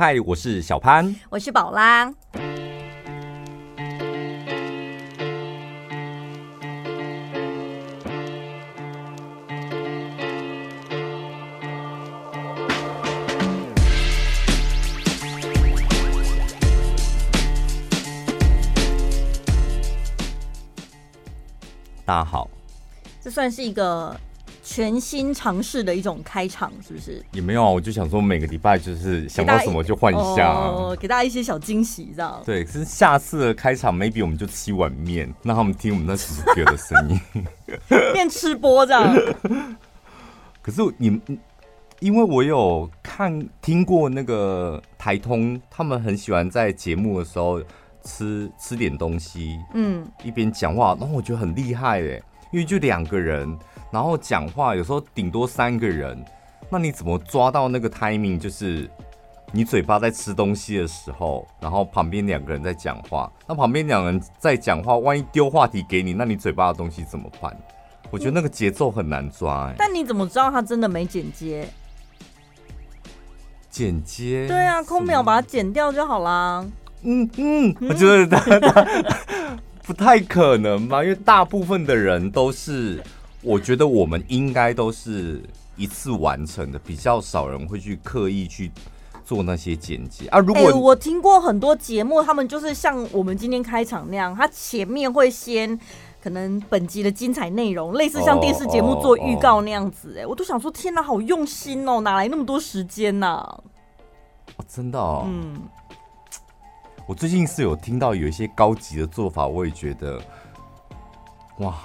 嗨，我是小潘，我是宝拉。大家好，这算是一个。全新尝试的一种开场，是不是？也没有啊，我就想说每个礼拜就是想到什么就换一下，哦，给大家一些小惊喜，这样。对，可是下次的开场，maybe 我们就吃一碗面，让他们听我们那什么歌的声音，变吃播这样。可是你们，因为我有看听过那个台通，他们很喜欢在节目的时候吃吃点东西，嗯，一边讲话，然后我觉得很厉害哎，因为就两个人。然后讲话有时候顶多三个人，那你怎么抓到那个 timing？就是你嘴巴在吃东西的时候，然后旁边两个人在讲话，那旁边两个人在讲话，万一丢话题给你，那你嘴巴的东西怎么办？我觉得那个节奏很难抓欸。但你怎么知道他真的没剪接？剪接？对啊，空秒把它剪掉就好啦。嗯嗯，我觉得 不太可能吧，因为大部分的人都是。我觉得我们应该都是一次完成的，比较少人会去刻意去做那些剪辑啊。如果、欸、我听过很多节目，他们就是像我们今天开场那样，他前面会先可能本集的精彩内容，类似像电视节目做预告那样子。哎，我都想说，天哪，好用心哦，哪来那么多时间呢？哦，真的哦。嗯，我最近是有听到有一些高级的做法，我也觉得，哇。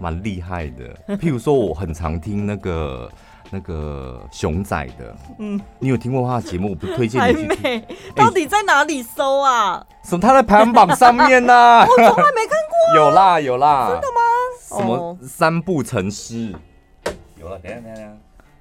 蛮厉害的，譬如说，我很常听那个那个熊仔的，嗯，你有听过他的节目？我不推荐你去 听。到底在哪里搜啊？什么？他在排行榜上面呢？我从来没看过。有啦有啦，真的吗？什么三步成诗？有了，等下等下等下，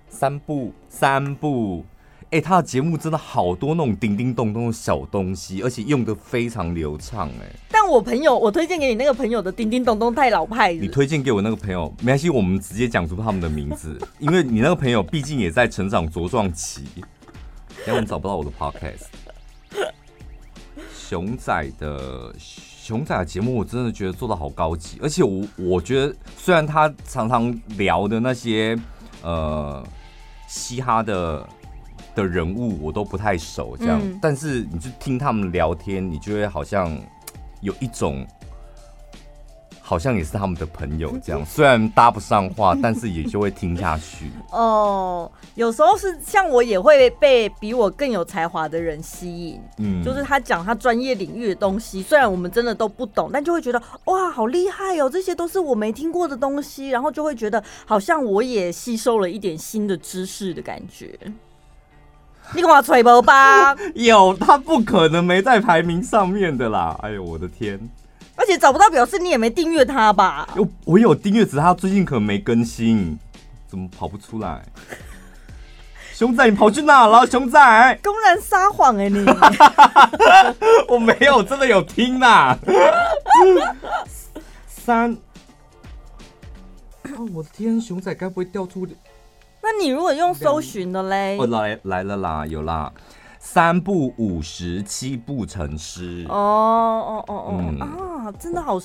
三步三步。哎、欸，他的节目真的好多那种叮叮咚咚的小东西，而且用的非常流畅。哎，但我朋友，我推荐给你那个朋友的叮叮咚咚太老派了。你推荐给我那个朋友，没关系，我们直接讲出他们的名字，因为你那个朋友毕竟也在成长茁壮期。等下我们找不到我的 podcast。熊仔的熊仔的节目，我真的觉得做的好高级，而且我我觉得，虽然他常常聊的那些呃嘻哈的。的人物我都不太熟，这样，嗯、但是你就听他们聊天，你就会好像有一种，好像也是他们的朋友这样。虽然搭不上话，但是也就会听下去。哦，有时候是像我也会被比我更有才华的人吸引，嗯，就是他讲他专业领域的东西，虽然我们真的都不懂，但就会觉得哇，好厉害哦，这些都是我没听过的东西，然后就会觉得好像我也吸收了一点新的知识的感觉。你跟我吹波吧？有，他不可能没在排名上面的啦！哎呦，我的天！而且找不到表示你也没订阅他吧？有，我有订阅，只是他最近可能没更新，怎么跑不出来？熊仔，你跑去哪了？熊仔，公然撒谎哎！你，我没有，真的有听呐。三，哦，我的天，熊仔该不会掉出？那你如果用搜寻的嘞？哦，来来了啦，有啦，三不五十，七步成诗。哦哦哦哦，嗯、啊，真的好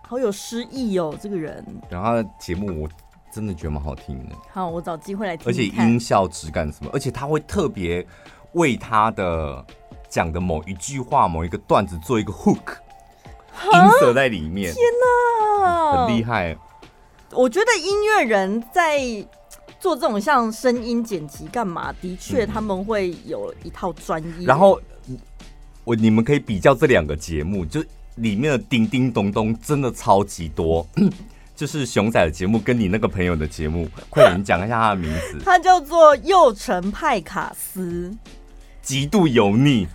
好有诗意哦，这个人。然后他的节目我真的觉得蛮好听的。好，我找机会来听听。而且音效质感什么，而且他会特别为他的讲的某一句话、某一个段子做一个 hook，音色在里面。天哪，很厉害。我觉得音乐人在。做这种像声音剪辑干嘛？的确，他们会有一套专业。然后我你们可以比较这两个节目，就里面的叮叮咚咚真的超级多。就是熊仔的节目跟你那个朋友的节目，快点讲一下他的名字。他叫做幼城派卡斯，极度油腻，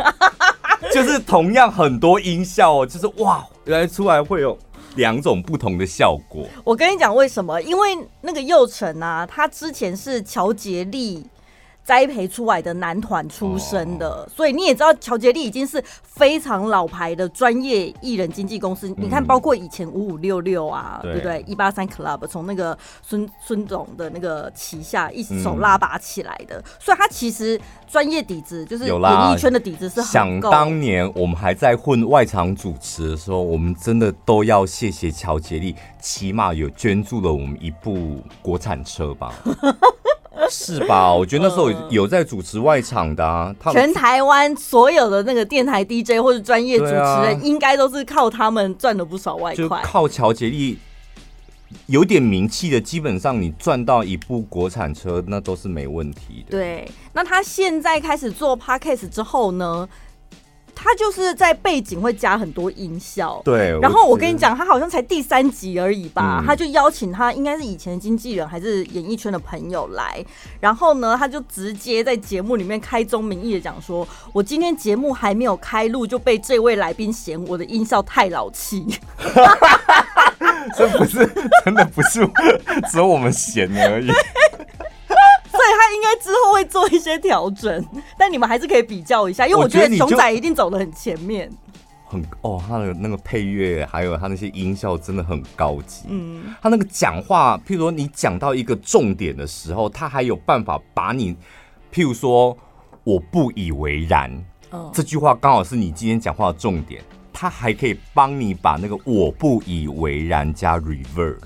就是同样很多音效哦，就是哇，原来出来会有。两种不同的效果。我跟你讲为什么？因为那个幼辰啊，他之前是乔杰立栽培出来的男团出身的，哦、所以你也知道乔杰利已经是非常老牌的专业艺人经纪公司。嗯、你看，包括以前五五六六啊，对，对不对？一八三 Club 从那个孙孙总的那个旗下一手拉拔起来的，嗯、所以他其实专业底子就是演艺圈的底子是很。想当年我们还在混外场主持的时候，我们真的都要谢谢乔杰利，起码有捐助了我们一部国产车吧。是吧？我觉得那时候有在主持外场的啊，全台湾所有的那个电台 DJ 或者专业主持人，应该都是靠他们赚了不少外快。就靠乔杰利有点名气的，基本上你赚到一部国产车，那都是没问题的。对，那他现在开始做 Podcast 之后呢？他就是在背景会加很多音效，对。然后我跟你讲，他好像才第三集而已吧，嗯、他就邀请他应该是以前的经纪人还是演艺圈的朋友来，然后呢，他就直接在节目里面开宗明义的讲说，我今天节目还没有开录就被这位来宾嫌我的音效太老气。这不是真的，不是只有我们嫌而已。之后会做一些调整，但你们还是可以比较一下，因为我觉得熊仔一定走得很前面。很哦，他的那个配乐还有他那些音效真的很高级。嗯，他那个讲话，譬如说你讲到一个重点的时候，他还有办法把你，譬如说我不以为然，哦、这句话刚好是你今天讲话的重点，他还可以帮你把那个我不以为然加 reverb。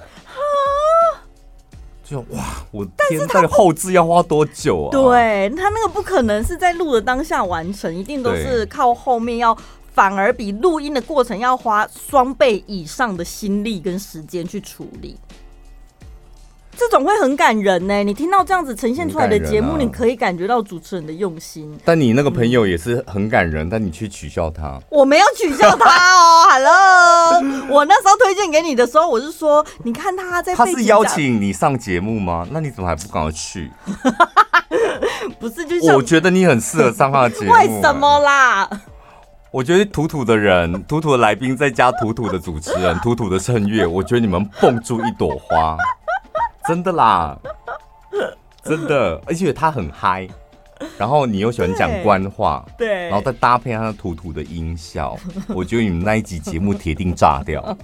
就哇！我天，在后置要花多久啊？对，他那个不可能是在录的当下完成，一定都是靠后面要，反而比录音的过程要花双倍以上的心力跟时间去处理。这种会很感人呢。你听到这样子呈现出来的节目，啊、你可以感觉到主持人的用心。但你那个朋友也是很感人，嗯、但你去取笑他，我没有取笑他哦。Hello，我那时候推荐给你的时候，我是说，你看他在，他是邀请你上节目吗？那你怎么还不赶快去？不是，就是我觉得你很适合上他的节目。为什么啦？我觉得土土的人，土土的来宾，再加土土的主持人，土土的声乐，我觉得你们蹦出一朵花。真的啦，真的，而且他很嗨，然后你又喜欢讲官话，对，然后再搭配他的土土的音效，我觉得你们那一集节目铁定炸掉。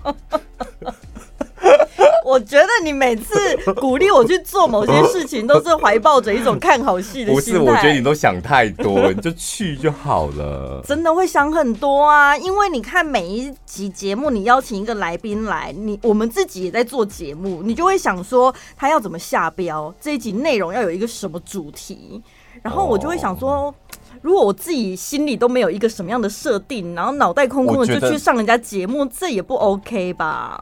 我觉得你每次鼓励我去做某些事情，都是怀抱着一种看好戏的心态。不是，我觉得你都想太多，你就去就好了。真的会想很多啊，因为你看每一集节目，你邀请一个来宾来，你我们自己也在做节目，你就会想说他要怎么下标，这一集内容要有一个什么主题，然后我就会想说，如果我自己心里都没有一个什么样的设定，然后脑袋空空的就去上人家节目，这也不 OK 吧？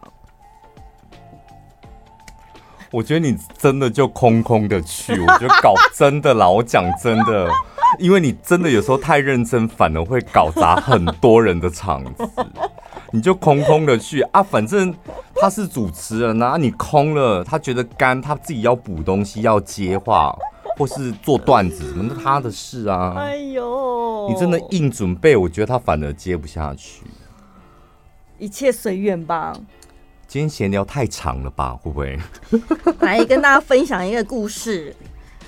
我觉得你真的就空空的去，我觉得搞真的啦，我讲真的，因为你真的有时候太认真，反而会搞砸很多人的场子。你就空空的去啊，反正他是主持人啊，你空了，他觉得干，他自己要补东西，要接话，或是做段子什么的，他的事啊。哎呦，你真的硬准备，我觉得他反而接不下去。一切随缘吧。今天闲聊太长了吧？会不会？来跟大家分享一个故事，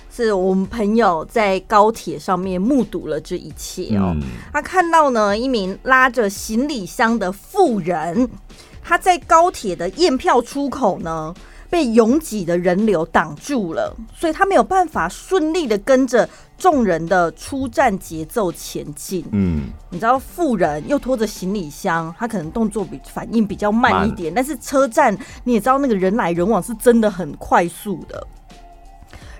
是我们朋友在高铁上面目睹了这一切哦。嗯、他看到呢，一名拉着行李箱的妇人，他在高铁的验票出口呢，被拥挤的人流挡住了，所以他没有办法顺利的跟着众人的出站节奏前进。嗯，你知道，富人又拖着行李箱，他可能动作比反应比较慢一点，但是车站你也知道，那个人来人往是真的很快速的。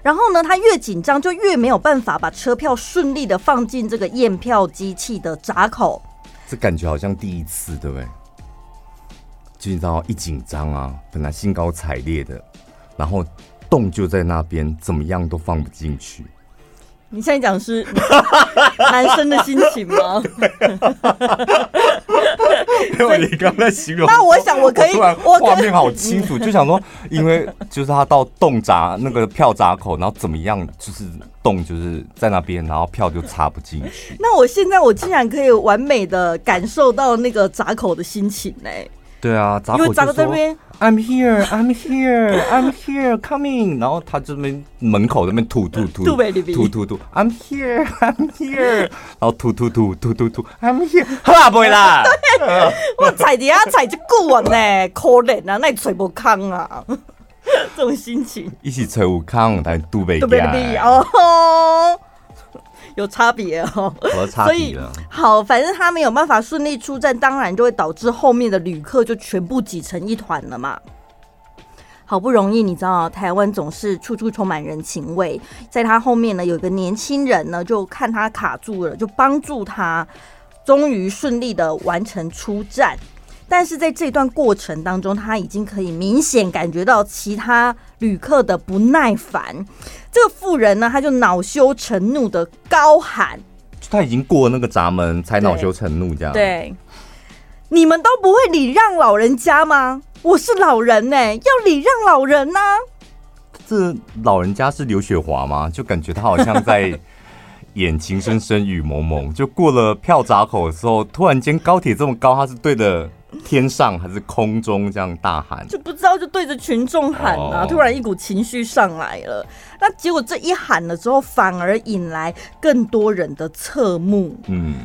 然后呢，他越紧张就越没有办法把车票顺利的放进这个验票机器的闸口。这感觉好像第一次，对不对？就你知道，一紧张啊，本来兴高采烈的，然后洞就在那边，怎么样都放不进去。你现在讲是 男生的心情吗？没有，你刚才形容。那我想我可以，我画面好清楚，就想说，因为就是他到洞闸那个票闸口，然后怎么样，就是洞就是在那边，然后票就插不进去。那我现在我竟然可以完美的感受到那个闸口的心情呢、欸。对啊，因为闸口这边 I'm here, I'm here, I'm here, coming。然后他这边门口那边吐吐吐吐吐吐，I'm here, I'm here。然后吐吐吐吐吐吐，I'm here。好啊，不会啦。我踩底下踩就过完呢，可怜啊，那你吹不康啊，这种心情。一起吹不康，但吐不掉。哦。有差别哦，有差别。好，反正他没有办法顺利出站，当然就会导致后面的旅客就全部挤成一团了嘛。好不容易，你知道台湾总是处处充满人情味，在他后面呢，有个年轻人呢，就看他卡住了，就帮助他，终于顺利的完成出战。但是在这段过程当中，他已经可以明显感觉到其他旅客的不耐烦。这个妇人呢，他就恼羞成怒的高喊：“他已经过了那个闸门，才恼羞成怒这样。”对，你们都不会礼让老人家吗？我是老人呢、欸，要礼让老人呢、啊。这老人家是刘雪华吗？就感觉他好像在演《情深深雨蒙蒙》，就过了票闸口的时候，突然间高铁这么高，他是对着。天上还是空中这样大喊，就不知道就对着群众喊啊！突然一股情绪上来了，那结果这一喊了之后，反而引来更多人的侧目。嗯，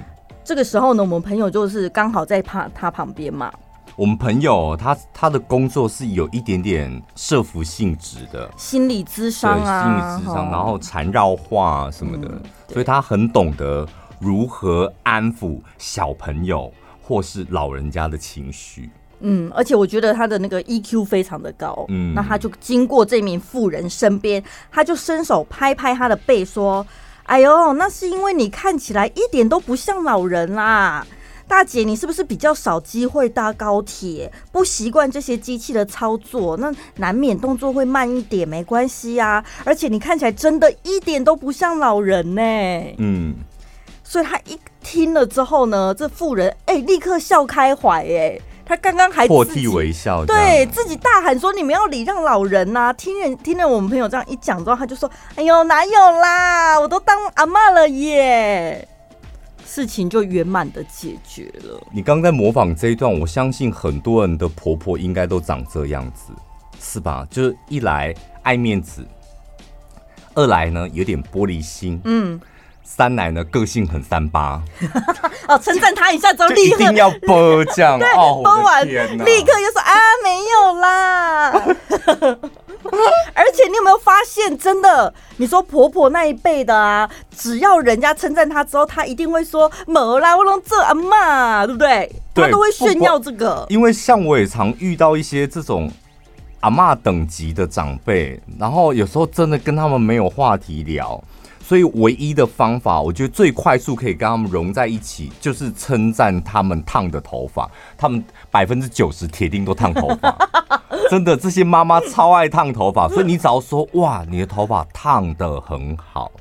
这个时候呢，我们朋友就是刚好在他他旁边嘛。我们朋友他他的工作是有一点点社服性质的，心理咨商啊，心理咨商，然后缠绕话什么的，所以他很懂得如何安抚小朋友。或是老人家的情绪，嗯，而且我觉得他的那个 EQ 非常的高，嗯，那他就经过这名妇人身边，他就伸手拍拍他的背，说：“哎呦，那是因为你看起来一点都不像老人啦，大姐，你是不是比较少机会搭高铁，不习惯这些机器的操作，那难免动作会慢一点，没关系啊，而且你看起来真的一点都不像老人呢，嗯。”所以他一听了之后呢，这妇人哎、欸，立刻笑开怀哎，他刚刚还破涕为笑，对自己大喊说：“你们要礼让老人呐、啊！”听人听了我们朋友这样一讲之后，他就说：“哎呦，哪有啦，我都当阿妈了耶！”事情就圆满的解决了。你刚在模仿这一段，我相信很多人的婆婆应该都长这样子，是吧？就是一来爱面子，二来呢有点玻璃心，嗯。三奶呢，个性很三八，哦，称赞他一下之后立刻一定要播这样，对，播完立刻就说啊，没有啦。而且你有没有发现，真的，你说婆婆那一辈的啊，只要人家称赞她之后，她一定会说没啦，我弄这阿妈，对不对？她都会炫耀这个。因为像我也常遇到一些这种阿嬷等级的长辈，然后有时候真的跟他们没有话题聊。所以唯一的方法，我觉得最快速可以跟他们融在一起，就是称赞他们烫的头发。他们百分之九十铁定都烫头发，真的，这些妈妈超爱烫头发。所以你只要说哇，你的头发烫的很好，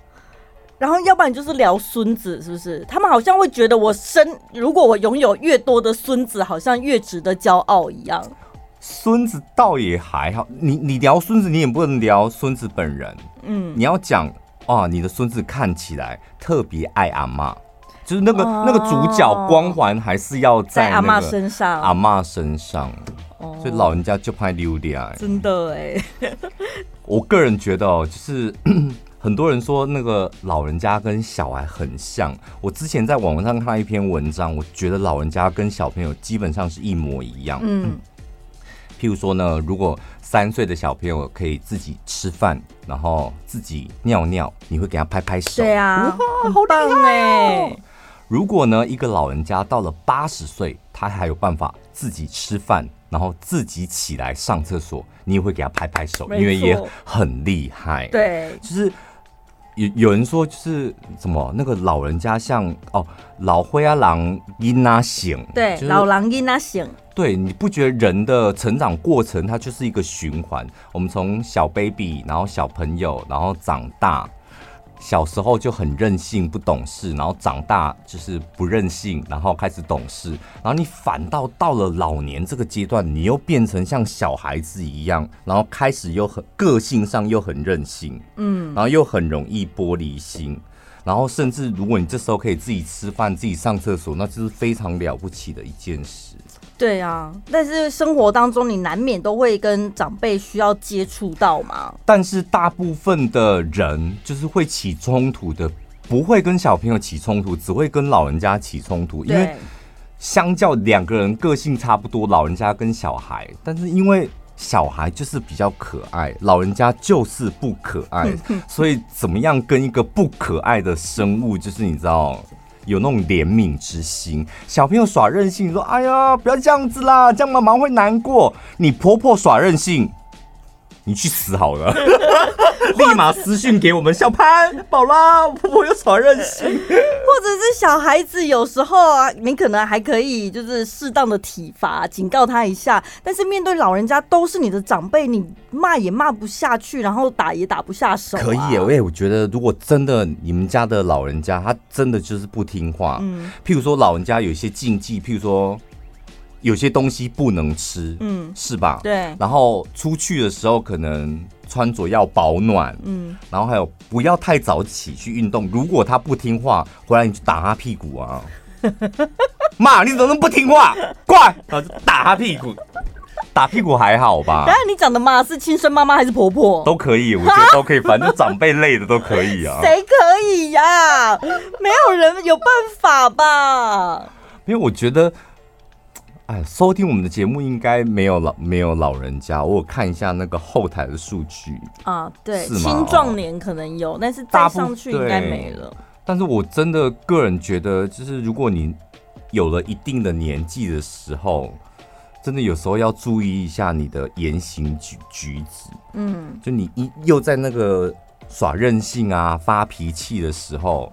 然后要不然就是聊孙子，是不是？他们好像会觉得我生，如果我拥有越多的孙子，好像越值得骄傲一样。孙子倒也还好，你你聊孙子，你也不能聊孙子本人。嗯，你要讲。哇，你的孙子看起来特别爱阿妈，就是那个、哦、那个主角光环还是要在，在阿妈身上，阿妈身上，哦、所以老人家就怕丢掉。真的哎，我个人觉得哦，就是 很多人说那个老人家跟小孩很像。我之前在网上看到一篇文章，我觉得老人家跟小朋友基本上是一模一样。嗯，譬如说呢，如果三岁的小朋友可以自己吃饭，然后自己尿尿，你会给他拍拍手。对啊，哇，好棒哎！如果呢，一个老人家到了八十岁，他还有办法自己吃饭，然后自己起来上厕所，你也会给他拍拍手，因为也很厉害。对，就是有有人说，就是什么那个老人家像哦，老灰啊狼因啊醒，对，就是、老狼因啊醒。对，你不觉得人的成长过程它就是一个循环？我们从小 baby，然后小朋友，然后长大，小时候就很任性不懂事，然后长大就是不任性，然后开始懂事，然后你反倒到了老年这个阶段，你又变成像小孩子一样，然后开始又很个性上又很任性，嗯，然后又很容易玻璃心。然后甚至如果你这时候可以自己吃饭、自己上厕所，那就是非常了不起的一件事。对啊，但是生活当中你难免都会跟长辈需要接触到嘛。但是大部分的人就是会起冲突的，不会跟小朋友起冲突，只会跟老人家起冲突，因为相较两个人个性差不多，老人家跟小孩，但是因为。小孩就是比较可爱，老人家就是不可爱，所以怎么样跟一个不可爱的生物，就是你知道有那种怜悯之心。小朋友耍任性，你说：“哎呀，不要这样子啦，这样妈妈会难过。”你婆婆耍任性。你去死好了！立马私信给我们小潘宝拉，婆婆有耍任性，或者是小孩子有时候啊，你可能还可以就是适当的体罚，警告他一下。但是面对老人家都是你的长辈，你骂也骂不下去，然后打也打不下手，啊。可以，因为我觉得如果真的你们家的老人家他真的就是不听话，嗯，譬如说老人家有一些禁忌，譬如说。有些东西不能吃，嗯，是吧？对。然后出去的时候可能穿着要保暖，嗯。然后还有不要太早起去运动。如果他不听话，回来你就打他屁股啊！妈，你怎么那么不听话？怪，然后就打他屁股。打屁股还好吧？当然，你讲的妈是亲生妈妈还是婆婆？都可以，我觉得都可以，反正长辈类的都可以啊。谁可以呀？没有人有办法吧？因为我觉得。哎，收听我们的节目应该没有老没有老人家，我有看一下那个后台的数据啊，对，青壮年可能有，但是再上去应该没了。但是我真的个人觉得，就是如果你有了一定的年纪的时候，真的有时候要注意一下你的言行举举止。嗯，就你一又在那个耍任性啊、发脾气的时候，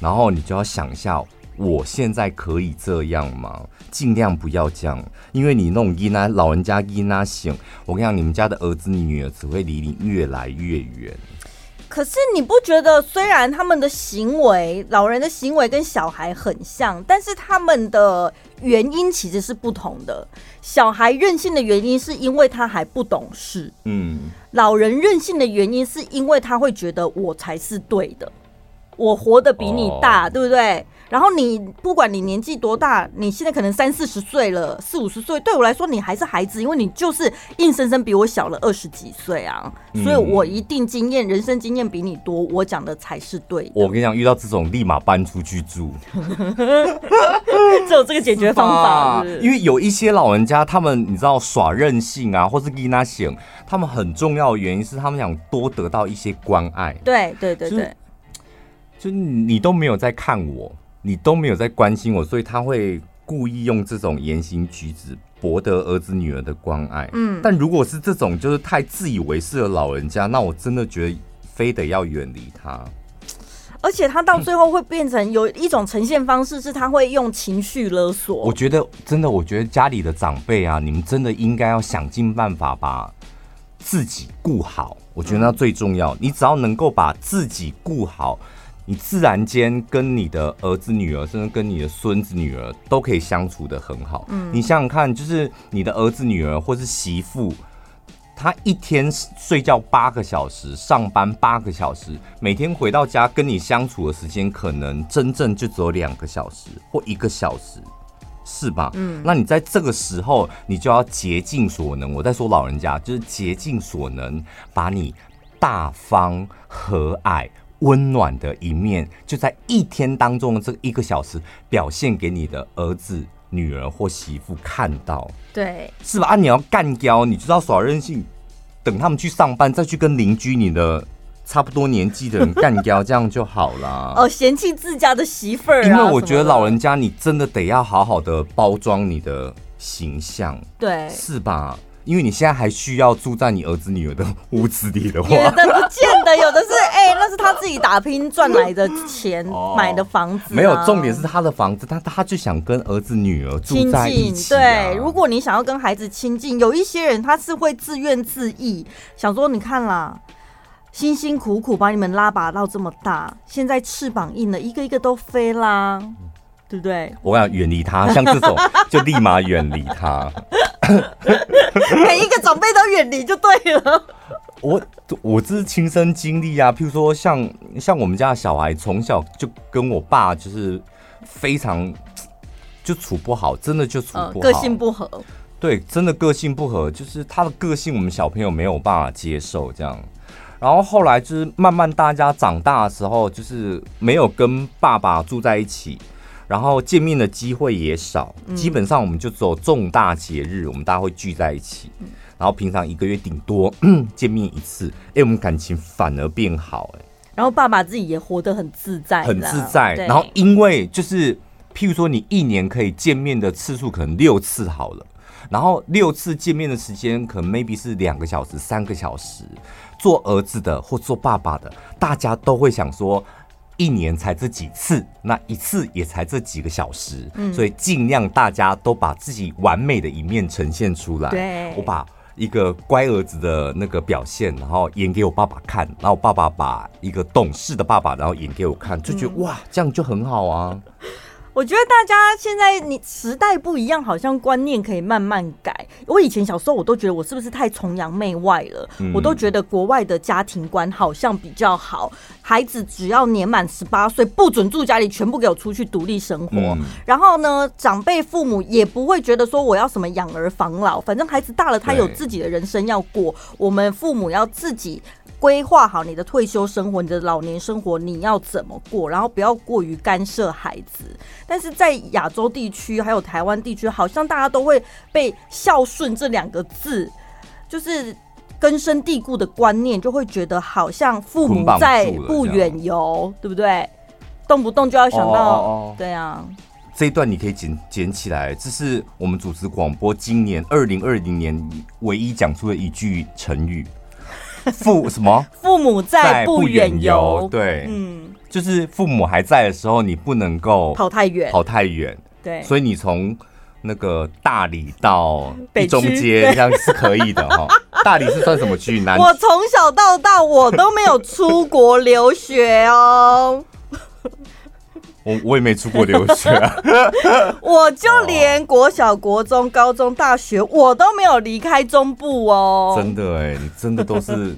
然后你就要想一下。我现在可以这样吗？尽量不要这样，因为你那种阴啊，老人家阴啊醒，我跟你讲，你们家的儿子女儿只会离你越来越远。可是你不觉得，虽然他们的行为，老人的行为跟小孩很像，但是他们的原因其实是不同的。小孩任性的原因是因为他还不懂事，嗯，老人任性的原因是因为他会觉得我才是对的，我活得比你大，哦、对不对？然后你不管你年纪多大，你现在可能三四十岁了，四五十岁，对我来说你还是孩子，因为你就是硬生生比我小了二十几岁啊，所以我一定经验，人生经验比你多，我讲的才是对的。我跟你讲，遇到这种立马搬出去住，只有这个解决方法是是。因为有一些老人家，他们你知道耍任性啊，或是给他醒，他们很重要的原因是他们想多得到一些关爱。对对对对，就，就你都没有在看我。你都没有在关心我，所以他会故意用这种言行举止博得儿子女儿的关爱。嗯，但如果是这种就是太自以为是的老人家，那我真的觉得非得要远离他。而且他到最后会变成有一种呈现方式，是他会用情绪勒索。我觉得真的，我觉得家里的长辈啊，你们真的应该要想尽办法把自己顾好。我觉得那最重要。你只要能够把自己顾好。你自然间跟你的儿子女儿，甚至跟你的孙子女儿都可以相处的很好。嗯，你想想看，就是你的儿子女儿或是媳妇，他一天睡觉八个小时，上班八个小时，每天回到家跟你相处的时间，可能真正就只有两个小时或一个小时，是吧？嗯，那你在这个时候，你就要竭尽所能。我在说老人家，就是竭尽所能，把你大方和蔼。温暖的一面，就在一天当中的这一个小时，表现给你的儿子、女儿或媳妇看到，对，是吧？啊，你要干掉，你知道耍任性，等他们去上班，再去跟邻居、你的差不多年纪的人干掉，这样就好了。哦，嫌弃自家的媳妇儿啊，因为我觉得老人家，你真的得要好好的包装你的形象，对，是吧？因为你现在还需要住在你儿子女儿的屋子里的话，有的不见得，有的是 哎、欸，那是他自己打拼赚来的钱 买的房子。没有，重点是他的房子，他他就想跟儿子女儿住在一起、啊。对，如果你想要跟孩子亲近，有一些人他是会自怨自艾，想说你看啦，辛辛苦苦把你们拉拔到这么大，现在翅膀硬了，一个一个都飞啦，对不对？我要远离他，像这种就立马远离他。每一个长辈都远离就对了。我我这是亲身经历啊，譬如说像像我们家的小孩，从小就跟我爸就是非常就处不好，真的就处不好，呃、个性不合。对，真的个性不合，就是他的个性我们小朋友没有办法接受这样。然后后来就是慢慢大家长大的时候，就是没有跟爸爸住在一起，然后见面的机会也少，嗯、基本上我们就只有重大节日，我们大家会聚在一起。然后平常一个月顶多 见面一次，哎，我们感情反而变好，哎。然后爸爸自己也活得很自在，很自在。然后因为就是譬如说，你一年可以见面的次数可能六次好了，然后六次见面的时间可能 maybe 是两个小时、三个小时。做儿子的或做爸爸的，大家都会想说，一年才这几次，那一次也才这几个小时，嗯，所以尽量大家都把自己完美的一面呈现出来。对，我把一个乖儿子的那个表现，然后演给我爸爸看，然后爸爸把一个懂事的爸爸，然后演给我看，就觉得、嗯、哇，这样就很好啊。我觉得大家现在你时代不一样，好像观念可以慢慢改。我以前小时候，我都觉得我是不是太崇洋媚外了？嗯、我都觉得国外的家庭观好像比较好，孩子只要年满十八岁，不准住家里，全部给我出去独立生活。嗯、然后呢，长辈父母也不会觉得说我要什么养儿防老，反正孩子大了，他有自己的人生要过，我们父母要自己。规划好你的退休生活，你的老年生活你要怎么过，然后不要过于干涉孩子。但是在亚洲地区还有台湾地区，好像大家都会被孝顺这两个字，就是根深蒂固的观念，就会觉得好像父母在不远游，对不对？动不动就要想到，哦哦哦对啊。这一段你可以捡捡起来，这是我们主持广播今年二零二零年唯一讲出的一句成语。父什么？父母在不远游。对，嗯，就是父母还在的时候，你不能够跑太远，跑太远。对，所以你从那个大理到一中街这样是可以的 哈。大理是算什么区？南？我从小到大我都没有出国留学哦。我我也没出国留学啊，我就连国小、国中、高中、大学，我都没有离开中部哦。真的哎，你真的都是。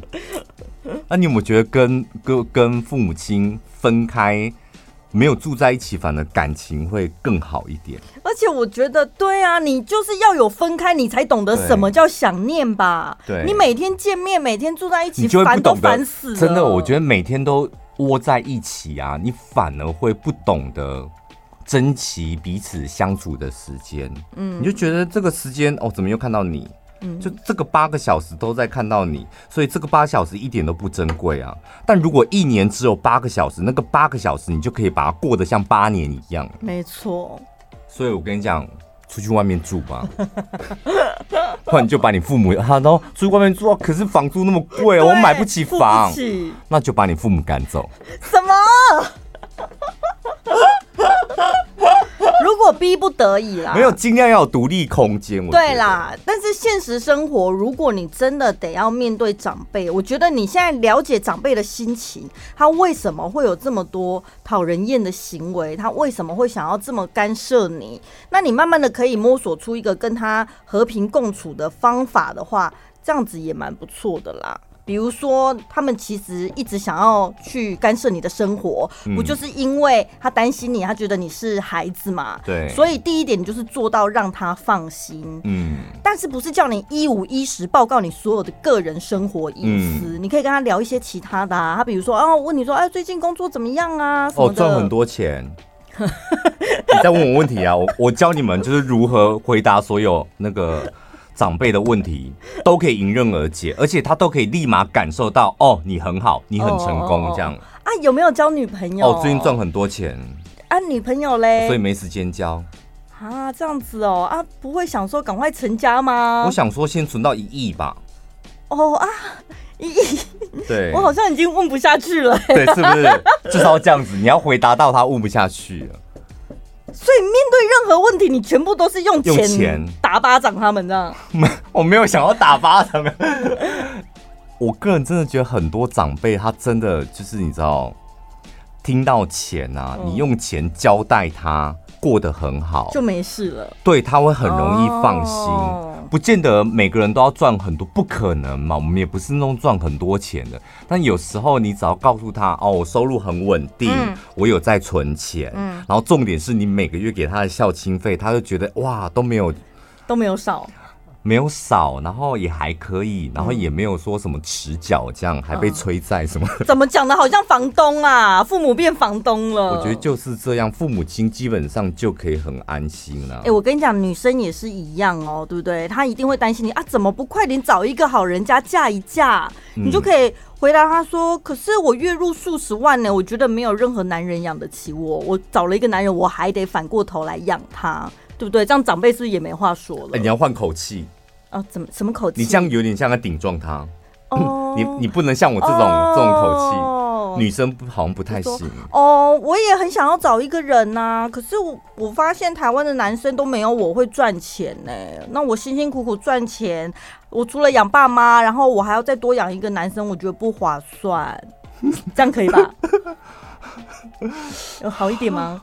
那你有没有觉得跟跟跟父母亲分开，没有住在一起，反而感情会更好一点？而且我觉得，对啊，你就是要有分开，你才懂得什么叫想念吧。对，你每天见面，每天住在一起，烦都烦死了。真的，我觉得每天都。窝在一起啊，你反而会不懂得珍惜彼此相处的时间。嗯，你就觉得这个时间哦，怎么又看到你？嗯，就这个八个小时都在看到你，所以这个八小时一点都不珍贵啊。但如果一年只有八个小时，那个八个小时你就可以把它过得像八年一样。没错。所以我跟你讲，出去外面住吧。不然就把你父母，他然后出去外面住，可是房租那么贵，我买不起房，那就把你父母赶走。什么？如果逼不得已啦，没有，尽量要有独立空间。对啦，但是现实生活，如果你真的得要面对长辈，我觉得你现在了解长辈的心情，他为什么会有这么多讨人厌的行为，他为什么会想要这么干涉你？那你慢慢的可以摸索出一个跟他和平共处的方法的话，这样子也蛮不错的啦。比如说，他们其实一直想要去干涉你的生活，嗯、不就是因为他担心你，他觉得你是孩子嘛？对。所以第一点，你就是做到让他放心。嗯。但是不是叫你一五一十报告你所有的个人生活隐私？嗯、你可以跟他聊一些其他的啊。他比如说，啊，我问你说，哎，最近工作怎么样啊？哦，赚很多钱。你再问我问题啊？我我教你们就是如何回答所有那个。长辈的问题 都可以迎刃而解，而且他都可以立马感受到哦，你很好，你很成功这样。啊，有没有交女朋友？哦，最近赚很多钱。啊，女朋友嘞？所以没时间交。啊，这样子哦，啊，不会想说赶快成家吗？我想说先存到一亿吧。哦啊，一亿。对。我好像已经问不下去了。对，是不是？至少这样子，你要回答到他问不下去了。所以面对任何问题，你全部都是用钱打巴掌他们这样？没，我没有想要打巴掌。我个人真的觉得很多长辈他真的就是你知道，听到钱啊，你用钱交代他过得很好，就没事了。对，他会很容易放心。不见得每个人都要赚很多，不可能嘛。我们也不是那种赚很多钱的。但有时候你只要告诉他，哦，我收入很稳定，嗯、我有在存钱，嗯，然后重点是你每个月给他的孝亲费，他就觉得哇，都没有都没有少。没有少，然后也还可以，然后也没有说什么迟缴这样，嗯、还被催债什么？怎么讲的？好像房东啊，父母变房东了。我觉得就是这样，父母亲基本上就可以很安心了。哎，我跟你讲，女生也是一样哦，对不对？她一定会担心你啊，怎么不快点找一个好人家嫁一嫁？嗯、你就可以回答她说：“可是我月入数十万呢，我觉得没有任何男人养得起我。我找了一个男人，我还得反过头来养他。”对不对？这样长辈是不是也没话说了？哎，你要换口气啊。怎么什么口气？你这样有点像在顶撞他。哦，你你不能像我这种、哦、这种口气，女生好像不太行。哦，我也很想要找一个人呐、啊，可是我我发现台湾的男生都没有我会赚钱呢。那我辛辛苦苦赚钱，我除了养爸妈，然后我还要再多养一个男生，我觉得不划算。这样可以吧？有好一点吗？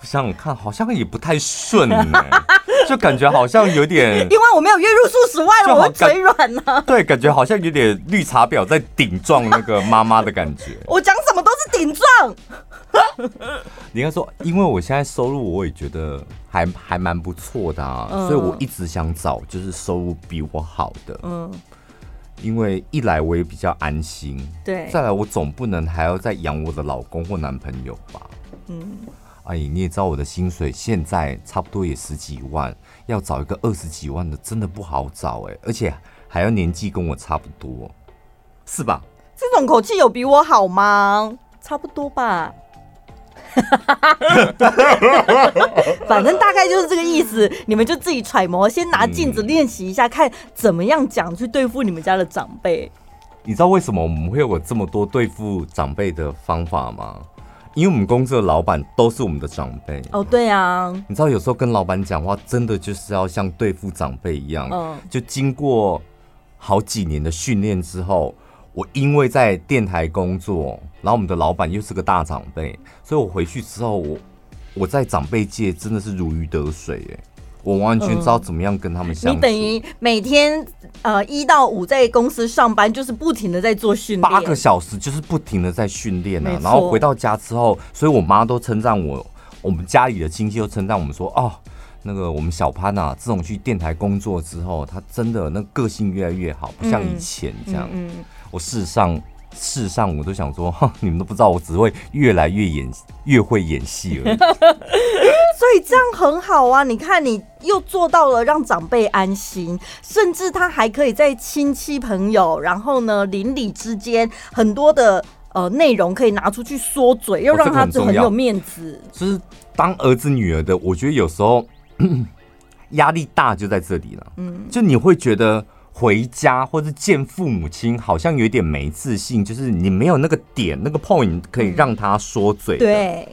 我想想看，好像也不太顺呢，就感觉好像有点，因为我没有月入数十万，我会嘴软呢。对，感觉好像有点绿茶婊在顶撞那个妈妈的感觉。我讲什么都是顶撞。你应该说，因为我现在收入我也觉得还还蛮不错的啊，嗯、所以我一直想找就是收入比我好的。嗯，因为一来我也比较安心，对，再来我总不能还要再养我的老公或男朋友吧。嗯。哎，你也知道我的薪水现在差不多也十几万，要找一个二十几万的真的不好找哎，而且还要年纪跟我差不多，是吧？这种口气有比我好吗？差不多吧，反正大概就是这个意思，你们就自己揣摩，先拿镜子练习一下，嗯、看怎么样讲去对付你们家的长辈。你知道为什么我们会有这么多对付长辈的方法吗？因为我们公司的老板都是我们的长辈哦，对啊，你知道有时候跟老板讲话，真的就是要像对付长辈一样。嗯，就经过好几年的训练之后，我因为在电台工作，然后我们的老板又是个大长辈，所以我回去之后，我我在长辈界真的是如鱼得水哎。我完全知道怎么样跟他们相处。你等于每天呃一到五在公司上班，就是不停的在做训练，八个小时就是不停的在训练啊。然后回到家之后，所以我妈都称赞我，我们家里的亲戚都称赞我们说，哦，那个我们小潘呐，自从去电台工作之后，他真的那个性越来越好，不像以前这样。嗯，我事实上。事实上，我都想说，哼，你们都不知道，我只会越来越演，越会演戏而已。所以这样很好啊！你看，你又做到了让长辈安心，甚至他还可以在亲戚朋友，然后呢，邻里之间很多的呃内容可以拿出去说嘴，又让他就很有面子。哦，就是当儿子女儿的，我觉得有时候 压力大就在这里了。嗯，就你会觉得。回家或者见父母亲，好像有点没自信，就是你没有那个点，那个 point 可以让他说嘴。嗯。对，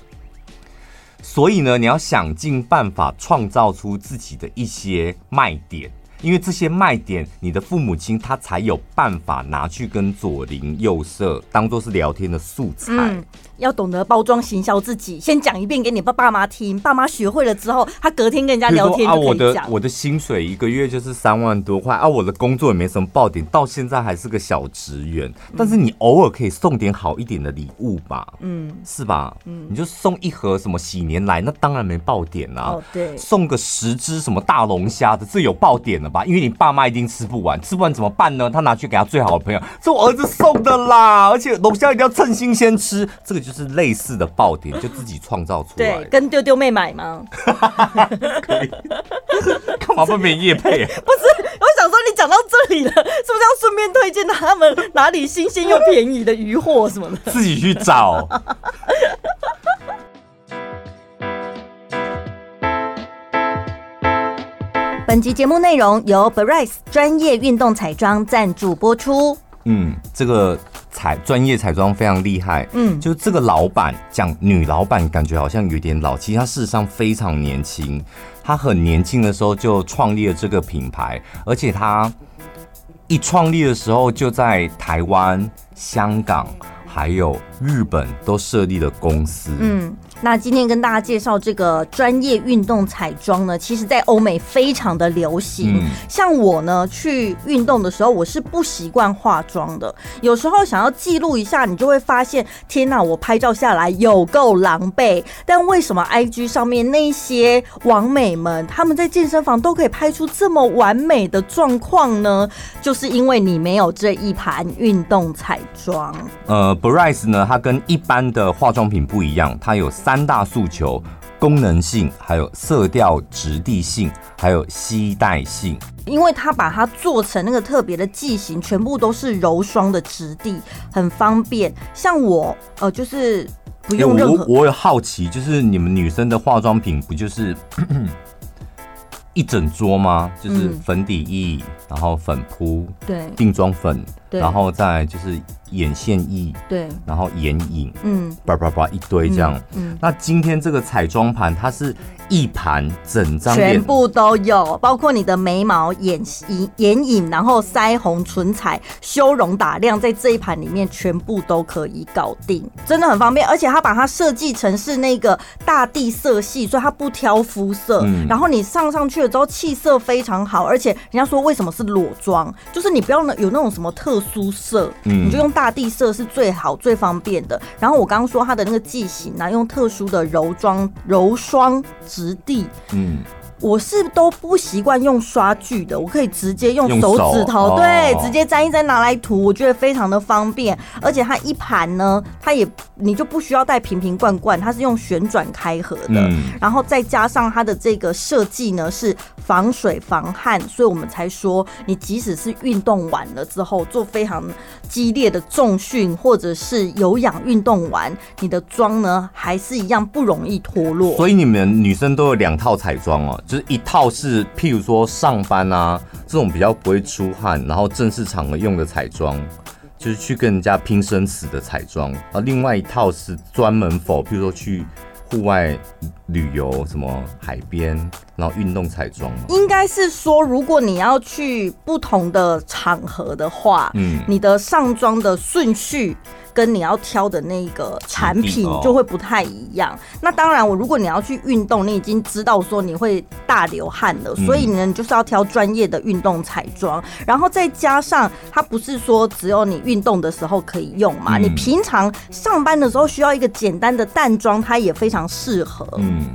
所以呢，你要想尽办法创造出自己的一些卖点。因为这些卖点，你的父母亲他才有办法拿去跟左邻右舍当做是聊天的素材。嗯，要懂得包装行销自己，先讲一遍给你爸爸妈听，爸妈学会了之后，他隔天跟人家聊天就可以讲。啊，我的我的薪水一个月就是三万多块啊，我的工作也没什么爆点，到现在还是个小职员。但是你偶尔可以送点好一点的礼物吧，嗯，是吧？嗯，你就送一盒什么喜年来，那当然没爆点啊。哦，对，送个十只什么大龙虾的，这有爆点了吧？因为你爸妈一定吃不完，吃不完怎么办呢？他拿去给他最好的朋友，这我儿子送的啦，而且龙虾一定要趁新鲜吃。这个就是类似的爆点，就自己创造出来。对，跟丢丢妹买吗？可以。干嘛不免夜配？不是，我想说你讲到这里了，是不是要顺便推荐他们哪里新鲜又便宜的鱼货什么的？自己去找。本集节目内容由 Barise 专业运动彩妆赞助播出。嗯，这个彩专业彩妆非常厉害。嗯，就这个老板讲女老板，感觉好像有点老，其实她事实上非常年轻。她很年轻的时候就创立了这个品牌，而且她一创立的时候就在台湾、香港还有日本都设立了公司。嗯，那今天跟大家介绍这个专业运动彩妆呢，其实在欧美非常的流行。嗯、像我呢，去运动的时候，我是不习惯化妆的。有时候想要记录一下，你就会发现，天哪，我拍照下来有够狼狈。但为什么 IG 上面那些网美们，他们在健身房都可以拍出这么完美的状况呢？就是因为你没有这一盘运动彩妆。呃，Brice 呢？它跟一般的化妆品不一样，它有三大诉求：功能性，还有色调质地性，还有吸带性。因为它把它做成那个特别的剂型，全部都是柔霜的质地，很方便。像我，呃，就是不用任何。欸、我我有好奇，就是你们女生的化妆品不就是 一整桌吗？就是粉底液，嗯、然后粉扑，对，定妆粉，对，然后再就是。眼线液，对，然后眼影，嗯，叭叭叭一堆这样。嗯，嗯，那今天这个彩妆盘，它是一盘整张，全部都有，包括你的眉毛、眼影眼影，然后腮红、唇彩、修容、打亮，在这一盘里面全部都可以搞定，真的很方便。而且它把它设计成是那个大地色系，所以它不挑肤色。嗯，然后你上上去了之后，气色非常好。而且人家说为什么是裸妆，就是你不要有那种什么特殊色，嗯，你就用大。大地色是最好最方便的。然后我刚刚说它的那个剂型呢，用特殊的柔妆柔霜质地，嗯。我是都不习惯用刷具的，我可以直接用手指头，手对，哦、直接沾一沾拿来涂，我觉得非常的方便。而且它一盘呢，它也你就不需要带瓶瓶罐罐，它是用旋转开合的，嗯、然后再加上它的这个设计呢是防水防汗，所以我们才说你即使是运动完了之后做非常激烈的重训或者是有氧运动完，你的妆呢还是一样不容易脱落。所以你们女生都有两套彩妆哦。就是一套是，譬如说上班啊这种比较不会出汗，然后正式场合用的彩妆，就是去跟人家拼生死的彩妆。而另外一套是专门 for，譬如说去户外旅游，什么海边，然后运动彩妆。应该是说，如果你要去不同的场合的话，嗯，你的上妆的顺序。跟你要挑的那个产品就会不太一样。那当然，我如果你要去运动，你已经知道说你会大流汗了，所以呢，你就是要挑专业的运动彩妆，然后再加上它不是说只有你运动的时候可以用嘛，你平常上班的时候需要一个简单的淡妆，它也非常适合。嗯，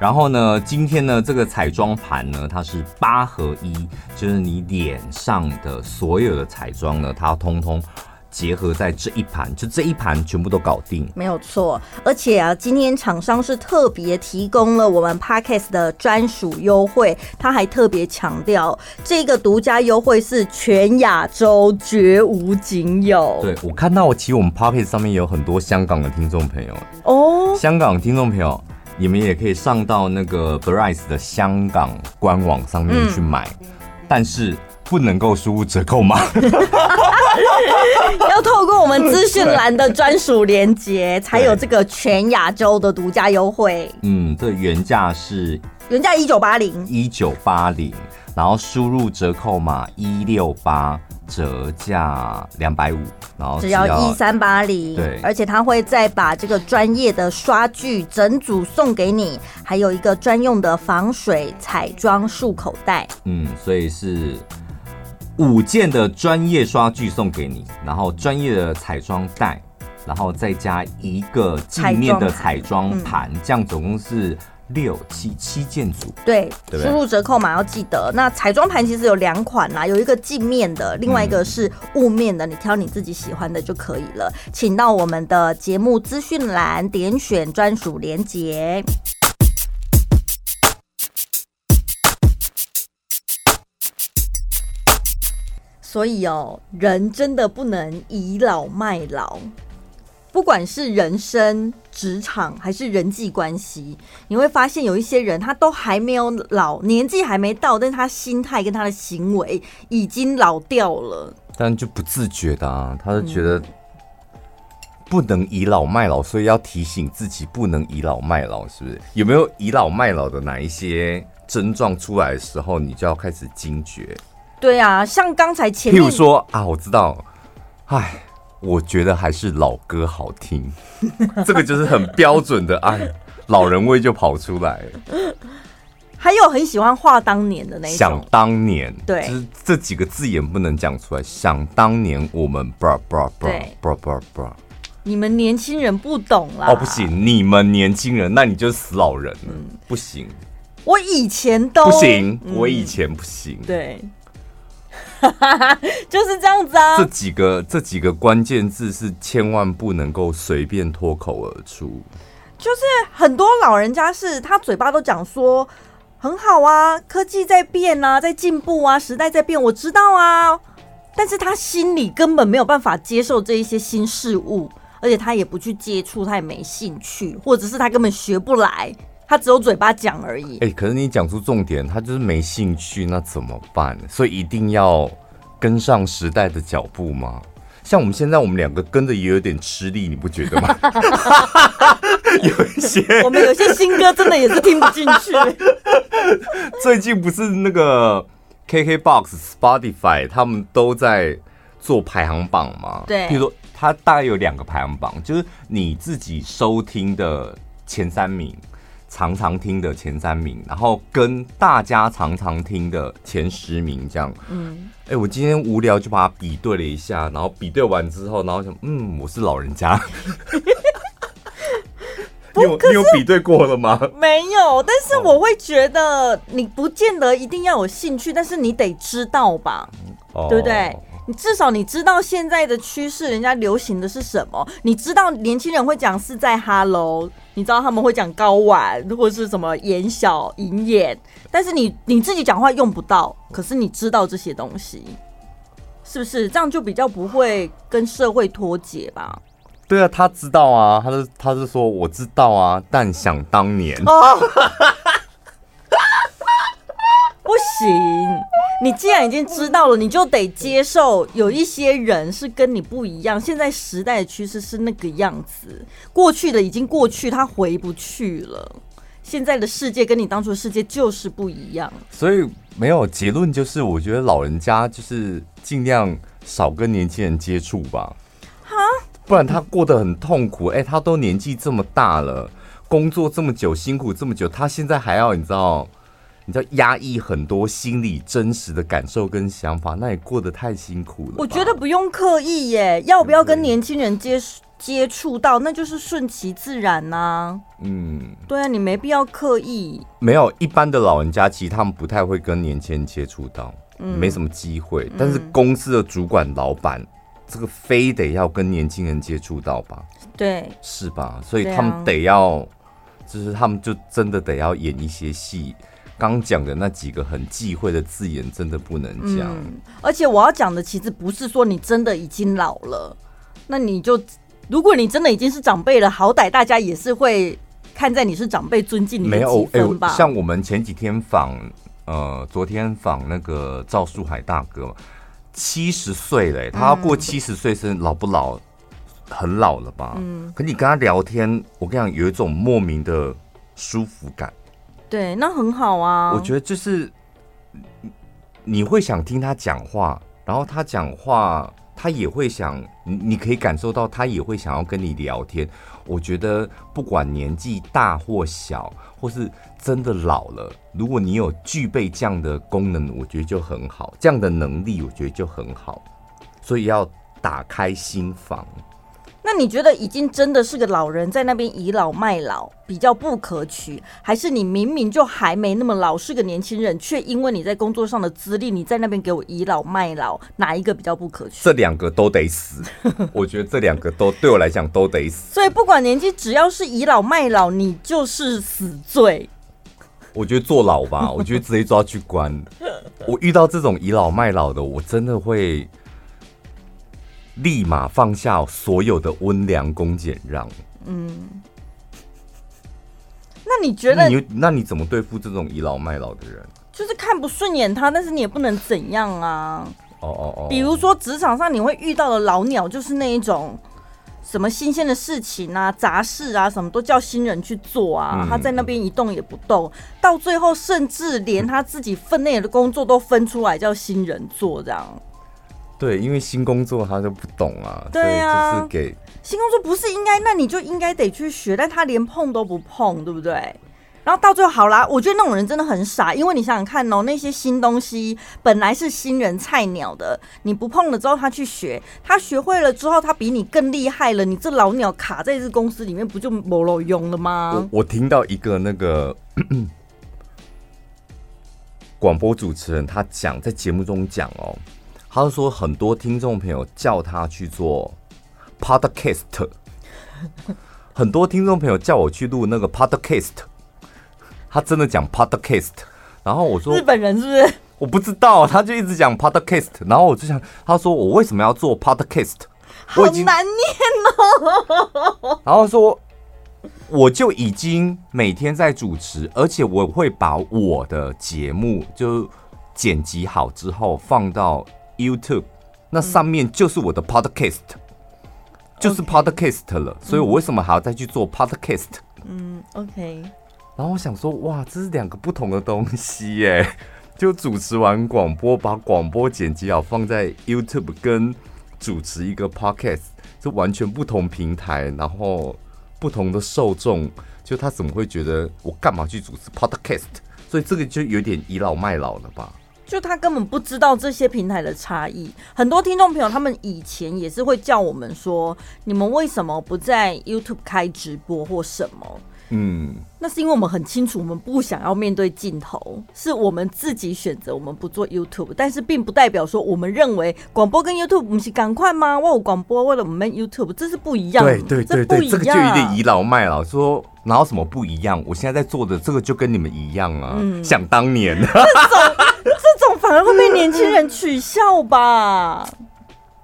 然后呢，今天呢这个彩妆盘呢，它是八合一，就是你脸上的所有的彩妆呢，它通通。结合在这一盘，就这一盘全部都搞定，没有错。而且啊，今天厂商是特别提供了我们 Podcast 的专属优惠，他还特别强调这个独家优惠是全亚洲绝无仅有。对，我看到，我其实我们 Podcast 上面有很多香港的听众朋友哦，香港听众朋友，你们也可以上到那个 Bright 的香港官网上面去买，嗯、但是。不能够输入折扣码，要透过我们资讯栏的专属连结，才有这个全亚洲的独家优惠。嗯，这原价是原价一九八零，一九八零，然后输入折扣码一六八，折价两百五，然后只要一三八零。对，而且他会再把这个专业的刷具整组送给你，还有一个专用的防水彩妆束口袋。嗯，所以是。五件的专业刷具送给你，然后专业的彩妆袋，然后再加一个镜面的彩妆盘，这样总共是六七七件组。对，输入折扣码要记得。那彩妆盘其实有两款啦，有一个镜面的，另外一个是雾面的，你挑你自己喜欢的就可以了。请到我们的节目资讯栏点选专属连结。所以哦，人真的不能倚老卖老，不管是人生、职场还是人际关系，你会发现有一些人他都还没有老，年纪还没到，但是他心态跟他的行为已经老掉了，但就不自觉的啊，他就觉得不能倚老卖老，所以要提醒自己不能倚老卖老，是不是？有没有倚老卖老的哪一些症状出来的时候，你就要开始惊觉？对啊，像刚才前面，譬如说啊，我知道，哎，我觉得还是老歌好听，这个就是很标准的哎，老人味就跑出来了。还有很喜欢话当年的那种，想当年，对，就是这几个字眼不能讲出来。想当年我们 bra bra bra bra bra bra，你们年轻人不懂啦。哦，不行，你们年轻人，那你就是死老人了，嗯、不行。我以前都不行，我以前不行。嗯、对，就是这样子啊。这几个这几个关键字是千万不能够随便脱口而出。就是很多老人家是他嘴巴都讲说。很好啊，科技在变啊，在进步啊，时代在变，我知道啊。但是他心里根本没有办法接受这一些新事物，而且他也不去接触，他也没兴趣，或者是他根本学不来，他只有嘴巴讲而已。哎、欸，可是你讲出重点，他就是没兴趣，那怎么办？所以一定要跟上时代的脚步吗？像我们现在，我们两个跟着也有点吃力，你不觉得吗？有一些，我们有些新歌真的也是听不进去。最近不是那个 KKBOX、Spotify 他们都在做排行榜吗？对，比如说，它大概有两个排行榜，就是你自己收听的前三名。常常听的前三名，然后跟大家常常听的前十名这样。嗯，哎、欸，我今天无聊就把它比对了一下，然后比对完之后，然后想，嗯，我是老人家。你有你有比对过了吗？没有，但是我会觉得你不见得一定要有兴趣，但是你得知道吧，哦、对不对？你至少你知道现在的趋势，人家流行的是什么？你知道年轻人会讲是在 Hello，你知道他们会讲睾丸，或者是什么眼小银眼，但是你你自己讲话用不到，可是你知道这些东西，是不是这样就比较不会跟社会脱节吧？对啊，他知道啊，他是他是说我知道啊，但想当年。哦 不行，你既然已经知道了，你就得接受有一些人是跟你不一样。现在时代的趋势是那个样子，过去的已经过去，他回不去了。现在的世界跟你当初的世界就是不一样。所以没有结论，就是我觉得老人家就是尽量少跟年轻人接触吧。哈，不然他过得很痛苦。哎，他都年纪这么大了，工作这么久，辛苦这么久，他现在还要你知道。你知道压抑很多心里真实的感受跟想法，那也过得太辛苦了。我觉得不用刻意耶，要不要跟年轻人接接触到，那就是顺其自然呐、啊。嗯，对啊，你没必要刻意。没有一般的老人家，其实他们不太会跟年轻人接触到，嗯、没什么机会。但是公司的主管、老板，这个非得要跟年轻人接触到吧？对，是吧？所以他们得要，啊、就是他们就真的得要演一些戏。刚讲的那几个很忌讳的字眼，真的不能讲。嗯，而且我要讲的其实不是说你真的已经老了，那你就如果你真的已经是长辈了，好歹大家也是会看在你是长辈，尊敬你的几分吧。欸，像我们前几天访，呃，昨天访那个赵树海大哥，七十岁嘞，他要过七十岁是老不老？很老了吧？嗯。可你跟他聊天，我跟你讲，有一种莫名的舒服感。对，那很好啊。我觉得就是你会想听他讲话，然后他讲话，他也会想，你可以感受到他也会想要跟你聊天。我觉得不管年纪大或小，或是真的老了，如果你有具备这样的功能，我觉得就很好，这样的能力我觉得就很好。所以要打开心房。那你觉得已经真的是个老人在那边倚老卖老比较不可取，还是你明明就还没那么老，是个年轻人，却因为你在工作上的资历，你在那边给我倚老卖老，哪一个比较不可取？这两个都得死，我觉得这两个都对我来讲都得死。所以不管年纪，只要是倚老卖老，你就是死罪。我觉得坐牢吧，我觉得直接抓去关。我遇到这种倚老卖老的，我真的会。立马放下所有的温良恭俭让。嗯，那你觉得你那你怎么对付这种倚老卖老的人？就是看不顺眼他，但是你也不能怎样啊。哦哦哦。比如说职场上你会遇到的老鸟，就是那一种什么新鲜的事情啊、杂事啊，什么都叫新人去做啊。嗯、他在那边一动也不动，到最后甚至连他自己分内的工作都分出来叫新人做这样。对，因为新工作他就不懂啊，对啊，就是给新工作不是应该，那你就应该得去学，但他连碰都不碰，对不对？然后到最后好啦，我觉得那种人真的很傻，因为你想想看哦，那些新东西本来是新人菜鸟的，你不碰了之后他去学，他学会了之后他比你更厉害了，你这老鸟卡在这公司里面不就没有用了吗？我我听到一个那个。广播主持人他讲在节目中讲哦，他就说很多听众朋友叫他去做 podcast，很多听众朋友叫我去录那个 podcast，他真的讲 podcast，然后我说日本人是不是？我不知道，他就一直讲 podcast，然后我就想，他说我为什么要做 podcast？好难念哦，然后说。我就已经每天在主持，而且我会把我的节目就剪辑好之后放到 YouTube，那上面就是我的 Podcast，就是 Podcast 了。所以我为什么还要再去做 Podcast？嗯，OK。然后我想说，哇，这是两个不同的东西耶！就主持完广播，把广播剪辑好放在 YouTube，跟主持一个 Podcast 是完全不同平台，然后。不同的受众，就他怎么会觉得我干嘛去主持 Podcast？所以这个就有点倚老卖老了吧？就他根本不知道这些平台的差异。很多听众朋友他们以前也是会叫我们说：“你们为什么不在 YouTube 开直播或什么？”嗯，那是因为我们很清楚，我们不想要面对镜头，是我们自己选择我们不做 YouTube，但是并不代表说我们认为广播跟 YouTube 不是赶快吗？我有广播，为了我们 YouTube，这是不一样的。对对对对，这个就有点倚老卖老，说哪有什么不一样？我现在在做的这个就跟你们一样啊。嗯、想当年，反而会被年轻人取笑吧？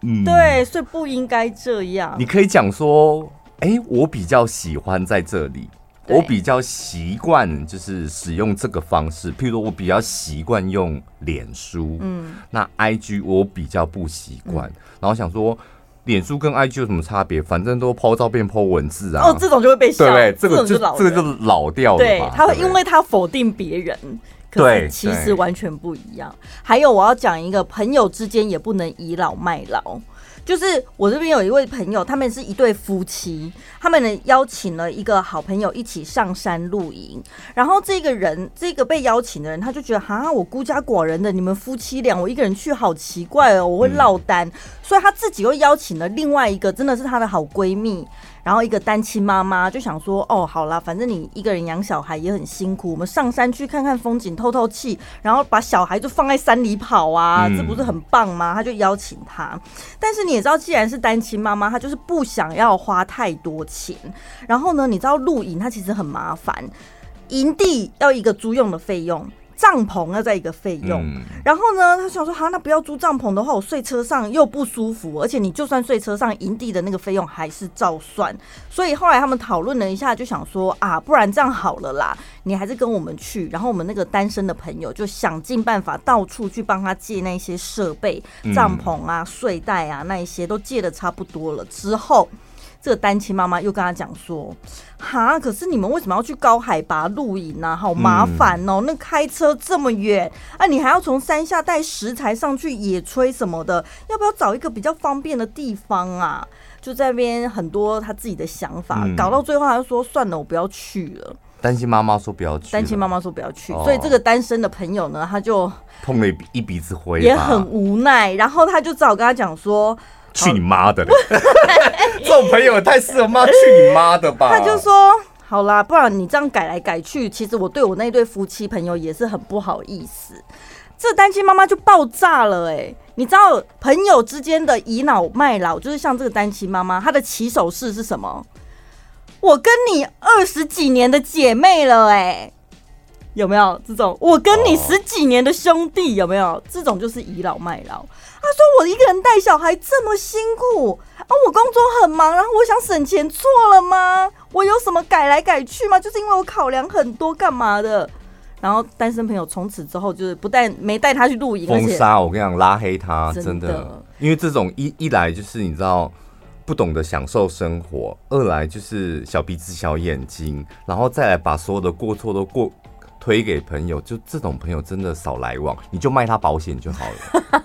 嗯，对，所以不应该这样。你可以讲说，哎、欸，我比较喜欢在这里。我比较习惯就是使用这个方式，譬如说我比较习惯用脸书，嗯，那 IG 我比较不习惯，嗯、然后想说脸书跟 IG 有什么差别？反正都 po 照片 po 文字啊，哦，这种就会被笑，对，这个就这，就这个就老掉了，对，他会因为他否定别人，可是其实完全不一样。还有我要讲一个，朋友之间也不能倚老卖老。就是我这边有一位朋友，他们是一对夫妻，他们呢邀请了一个好朋友一起上山露营，然后这个人，这个被邀请的人，他就觉得哈，我孤家寡人的，你们夫妻俩，我一个人去好奇怪哦，我会落单，所以他自己又邀请了另外一个，真的是他的好闺蜜。然后一个单亲妈妈就想说，哦，好啦，反正你一个人养小孩也很辛苦，我们上山去看看风景，透透气，然后把小孩就放在山里跑啊，这不是很棒吗？他就邀请他，但是你也知道，既然是单亲妈妈，她就是不想要花太多钱。然后呢，你知道露营它其实很麻烦，营地要一个租用的费用。帐篷要在一个费用，嗯、然后呢，他想说，好，那不要租帐篷的话，我睡车上又不舒服，而且你就算睡车上，营地的那个费用还是照算。所以后来他们讨论了一下，就想说啊，不然这样好了啦，你还是跟我们去。然后我们那个单身的朋友就想尽办法到处去帮他借那些设备，帐篷啊、睡袋啊那一些都借的差不多了之后。这个单亲妈妈又跟他讲说：“哈，可是你们为什么要去高海拔露营呢？好麻烦哦！嗯、那开车这么远，啊，你还要从山下带食材上去野炊什么的，要不要找一个比较方便的地方啊？”就在那边很多他自己的想法，嗯、搞到最后他就说：“算了，我不要去了。”单亲妈妈说不要去，单亲妈妈说不要去，所以这个单身的朋友呢，他就碰了一鼻子灰，也很无奈。然后他就只好跟他讲说。去你妈的！这种朋友也太适合妈去你妈的吧？他就说：“好啦，不然你这样改来改去，其实我对我那对夫妻朋友也是很不好意思。”这单亲妈妈就爆炸了哎、欸！你知道朋友之间的倚老卖老，就是像这个单亲妈妈，她的起手式是什么？我跟你二十几年的姐妹了哎、欸，有没有这种？我跟你十几年的兄弟有没有？这种就是倚老卖老。他说：“我一个人带小孩这么辛苦啊，我工作很忙，然后我想省钱，错了吗？我有什么改来改去吗？就是因为我考量很多，干嘛的？然后单身朋友从此之后就是不但没带他去露营，封杀我跟你讲，拉黑他，真的，真的，因为这种一一来就是你知道不懂得享受生活，二来就是小鼻子小眼睛，然后再来把所有的过错都过推给朋友，就这种朋友真的少来往，你就卖他保险就好了。”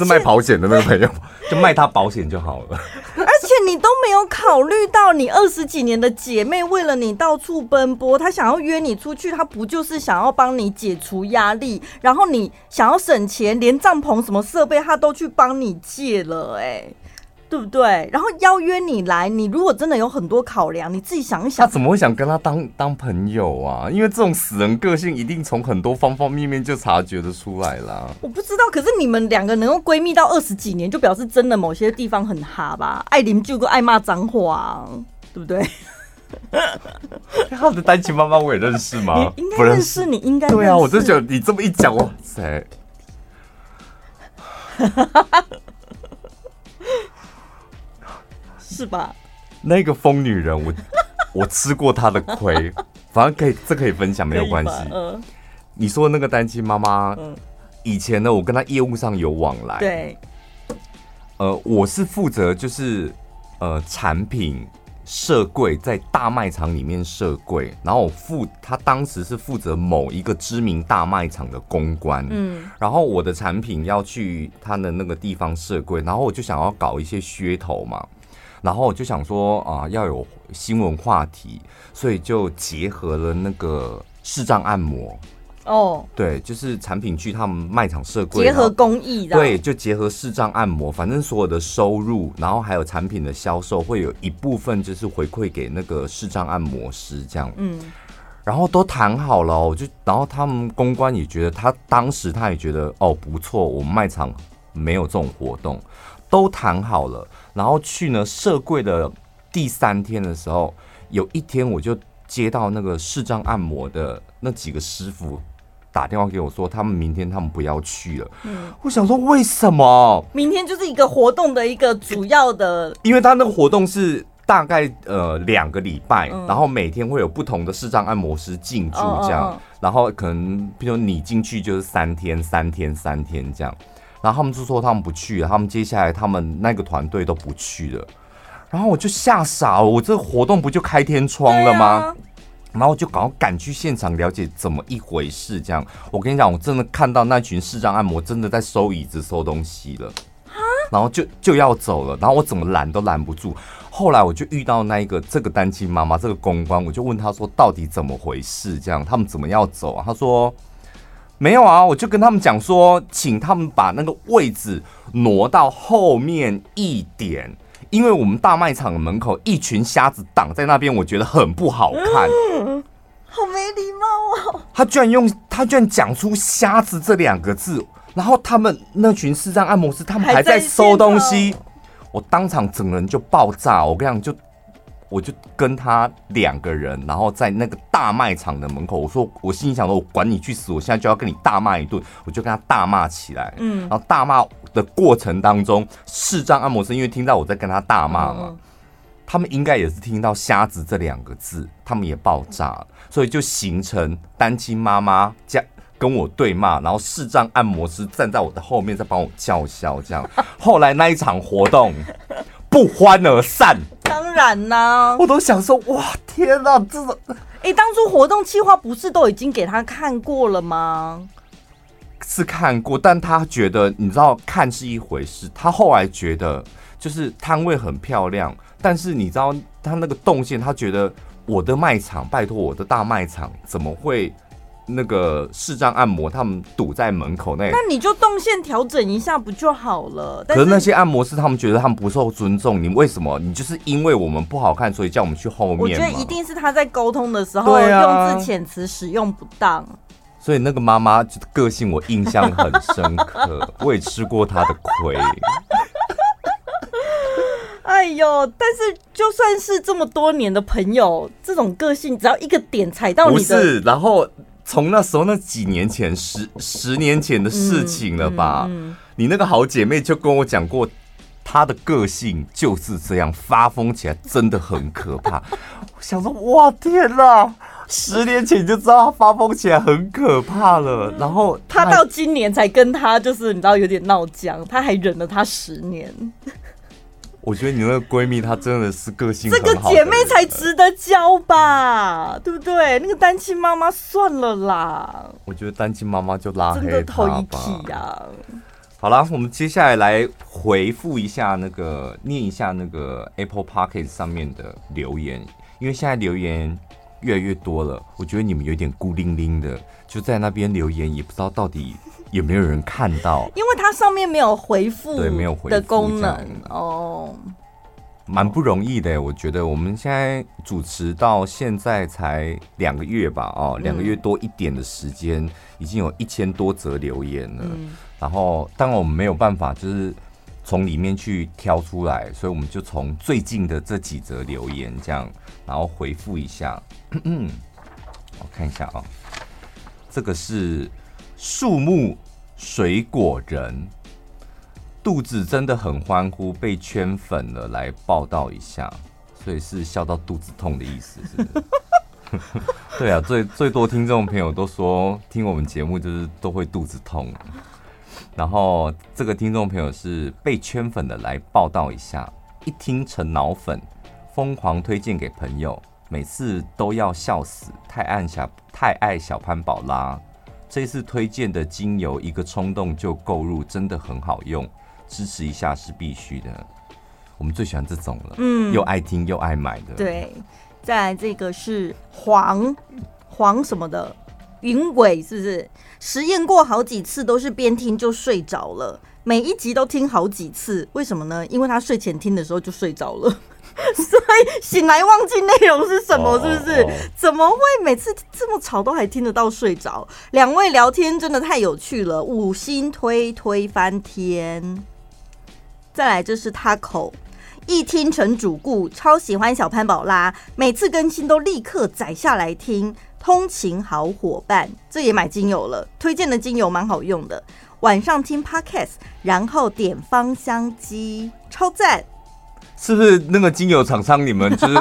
是卖保险的那个朋友，就卖他保险就好了。而且你都没有考虑到，你二十几年的姐妹为了你到处奔波，她想要约你出去，她不就是想要帮你解除压力？然后你想要省钱，连帐篷什么设备她都去帮你借了，哎。对不对？然后邀约你来，你如果真的有很多考量，你自己想一想。他怎么会想跟他当当朋友啊？因为这种死人个性，一定从很多方方面面就察觉得出来了。我不知道，可是你们两个能够闺蜜到二十几年，就表示真的某些地方很哈吧？爱邻居，个爱骂脏话，对不对？他的单亲妈妈我也认识吗？应该认识，你应该认识。对啊，我就觉得你这么一讲，哇塞！是吧？那个疯女人，我 我吃过她的亏，反正可以，这可以分享，没有关系。嗯，你说的那个单亲妈妈，嗯，以前呢，我跟她业务上有往来。对，呃，我是负责就是呃产品设柜在大卖场里面设柜，然后我负他当时是负责某一个知名大卖场的公关，嗯，然后我的产品要去他的那个地方设柜，然后我就想要搞一些噱头嘛。然后我就想说啊，要有新闻话题，所以就结合了那个视障按摩。哦，对，就是产品去他们卖场设柜，结合公益的，对，就结合视障按摩，反正所有的收入，然后还有产品的销售，会有一部分就是回馈给那个视障按摩师这样，嗯，然后都谈好了，我就然后他们公关也觉得他当时他也觉得哦不错，我们卖场没有这种活动，都谈好了。然后去呢设柜的第三天的时候，有一天我就接到那个视障按摩的那几个师傅打电话给我说，他们明天他们不要去了。嗯，我想说为什么？明天就是一个活动的一个主要的，因为他那个活动是大概呃两个礼拜，然后每天会有不同的视障按摩师进驻这样，然后可能比如你进去就是三天三天三天这样。然后他们就说他们不去了，他们接下来他们那个团队都不去了，然后我就吓傻了，我这活动不就开天窗了吗？啊、然后我就赶快赶去现场了解怎么一回事。这样，我跟你讲，我真的看到那群视障按摩真的在收椅子、收东西了，然后就就要走了，然后我怎么拦都拦不住。后来我就遇到那一个这个单亲妈妈，这个公关，我就问他说到底怎么回事？这样他们怎么要走啊？他说。没有啊，我就跟他们讲说，请他们把那个位置挪到后面一点，因为我们大卖场的门口一群瞎子挡在那边，我觉得很不好看。嗯，好没礼貌哦！他居然用他居然讲出“瞎子”这两个字，然后他们那群视障按摩师，他们还在收东西，我当场整个人就爆炸。我跟你讲，就。我就跟他两个人，然后在那个大卖场的门口，我说，我心里想说，我管你去死，我现在就要跟你大骂一顿，我就跟他大骂起来。嗯，然后大骂的过程当中，视障按摩师因为听到我在跟他大骂嘛，他们应该也是听到“瞎子”这两个字，他们也爆炸了，所以就形成单亲妈妈加跟我对骂，然后视障按摩师站在我的后面在帮我叫嚣，这样。后来那一场活动不欢而散。当然啦，我都想说，哇，天哪，这种，哎，当初活动计划不是都已经给他看过了吗？是看过，但他觉得，你知道，看是一回事，他后来觉得，就是摊位很漂亮，但是你知道，他那个动线，他觉得我的卖场，拜托我的大卖场，怎么会？那个视障按摩，他们堵在门口那，那你就动线调整一下不就好了？可是那些按摩师他们觉得他们不受尊重，你为什么？你就是因为我们不好看，所以叫我们去后面？我觉得一定是他在沟通的时候、啊、用字遣词使用不当。所以那个妈妈个性我印象很深刻，我也吃过她的亏。哎呦！但是就算是这么多年的朋友，这种个性只要一个点踩到你的，不是，然后。从那时候那几年前十十年前的事情了吧？嗯嗯嗯、你那个好姐妹就跟我讲过，她的个性就是这样，发疯起来真的很可怕。我想说，哇天哪！十年前你就知道她发疯起来很可怕了。然后她到今年才跟她就是你知道有点闹僵，她还忍了她十年。我觉得你那个闺蜜她真的是个性，这个姐妹才值得交吧，对不对？那个单亲妈妈算了啦。我觉得单亲妈妈就拉黑她吧。好了，我们接下来来回复一下那个，念一下那个 Apple Podcast 上面的留言，因为现在留言越来越多了，我觉得你们有点孤零零的，就在那边留言，也不知道到底有没有人看到，因为它上面没有回复，对，没有回复的功能哦。蛮不容易的，我觉得我们现在主持到现在才两个月吧，哦，两个月多一点的时间，嗯、已经有一千多则留言了。嗯、然后，当然我们没有办法，就是从里面去挑出来，所以我们就从最近的这几则留言这样，然后回复一下。我看一下啊、哦，这个是树木水果人。肚子真的很欢呼，被圈粉了，来报道一下，所以是笑到肚子痛的意思，是不是？对啊，最最多听众朋友都说听我们节目就是都会肚子痛，然后这个听众朋友是被圈粉的，来报道一下，一听成脑粉，疯狂推荐给朋友，每次都要笑死，太爱小太爱小潘宝拉，这次推荐的精油一个冲动就购入，真的很好用。支持一下是必须的，我们最喜欢这种了，嗯，又爱听又爱买的。对，再来这个是黄黄什么的云尾，是不是？实验过好几次，都是边听就睡着了，每一集都听好几次，为什么呢？因为他睡前听的时候就睡着了，所以醒来忘记内容是什么，是不是？怎么会每次这么吵都还听得到睡着？两位聊天真的太有趣了，五星推推翻天。再来，就是他口一听成主顾，超喜欢小潘宝拉，每次更新都立刻载下来听。通勤好伙伴，这也买精油了，推荐的精油蛮好用的。晚上听 Podcast，然后点芳香机，超赞。是不是那个精油厂商你们就是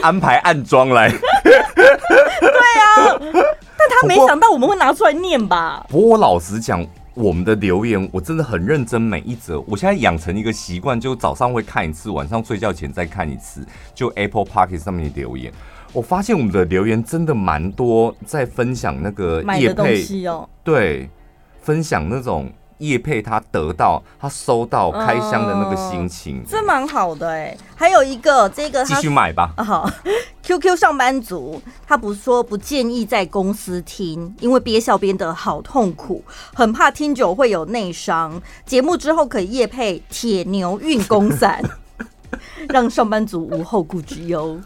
安排暗装来？对啊，但他没想到我们会拿出来念吧？不过我老实讲。我们的留言我真的很认真，每一则。我现在养成一个习惯，就早上会看一次，晚上睡觉前再看一次。就 Apple Podcast 上面的留言，我发现我们的留言真的蛮多，在分享那个业配哦，对，分享那种。业配他得到他收到开箱的那个心情，这蛮好的哎。还有一个这个继续买吧。好，QQ 上班族他不说不建议在公司听，因为憋笑憋得好痛苦，很怕听久会有内伤。节目之后可以业配铁牛运功伞，让上班族无后顾之忧。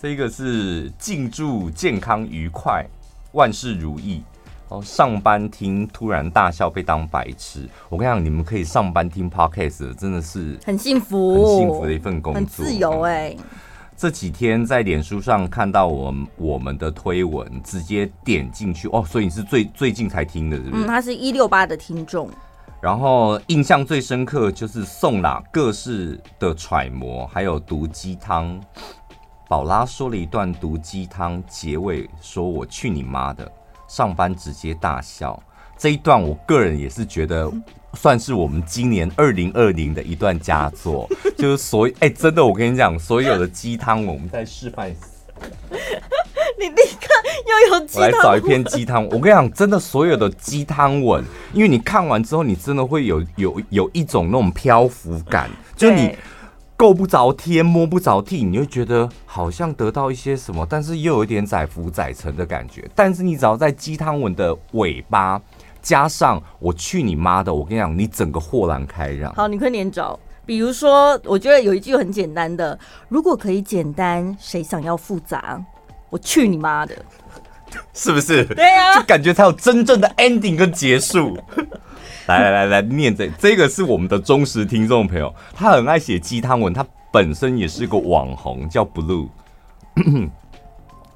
这个是敬祝健康愉快，万事如意。上班听突然大笑被当白痴，我跟你讲，你们可以上班听 Podcast，真的是很幸福，很幸福的一份工作，很自由哎、嗯。这几天在脸书上看到我们我们的推文，直接点进去哦，所以你是最最近才听的，是不是？嗯，他是一六八的听众。然后印象最深刻就是送啦各式的揣摩，还有毒鸡汤。宝拉说了一段毒鸡汤，结尾说我去你妈的。上班直接大笑这一段，我个人也是觉得算是我们今年二零二零的一段佳作，就是所哎、欸，真的，我跟你讲，所有的鸡汤文，我们在示范。你立刻又有鸡汤，我来找一篇鸡汤。我跟你讲，真的，所有的鸡汤文，因为你看完之后，你真的会有有有一种那种漂浮感，就你。够不着天，摸不着地，你会觉得好像得到一些什么，但是又有一点载浮载沉的感觉。但是你只要在鸡汤文的尾巴加上“我去你妈的”，我跟你讲，你整个豁然开朗。好，你快点找。比如说，我觉得有一句很简单的：“如果可以简单，谁想要复杂？”我去你妈的，是不是？对呀、啊，就感觉才有真正的 ending 跟结束。来来来来，念这这个是我们的忠实听众朋友，他很爱写鸡汤文，他本身也是个网红，叫 Blue。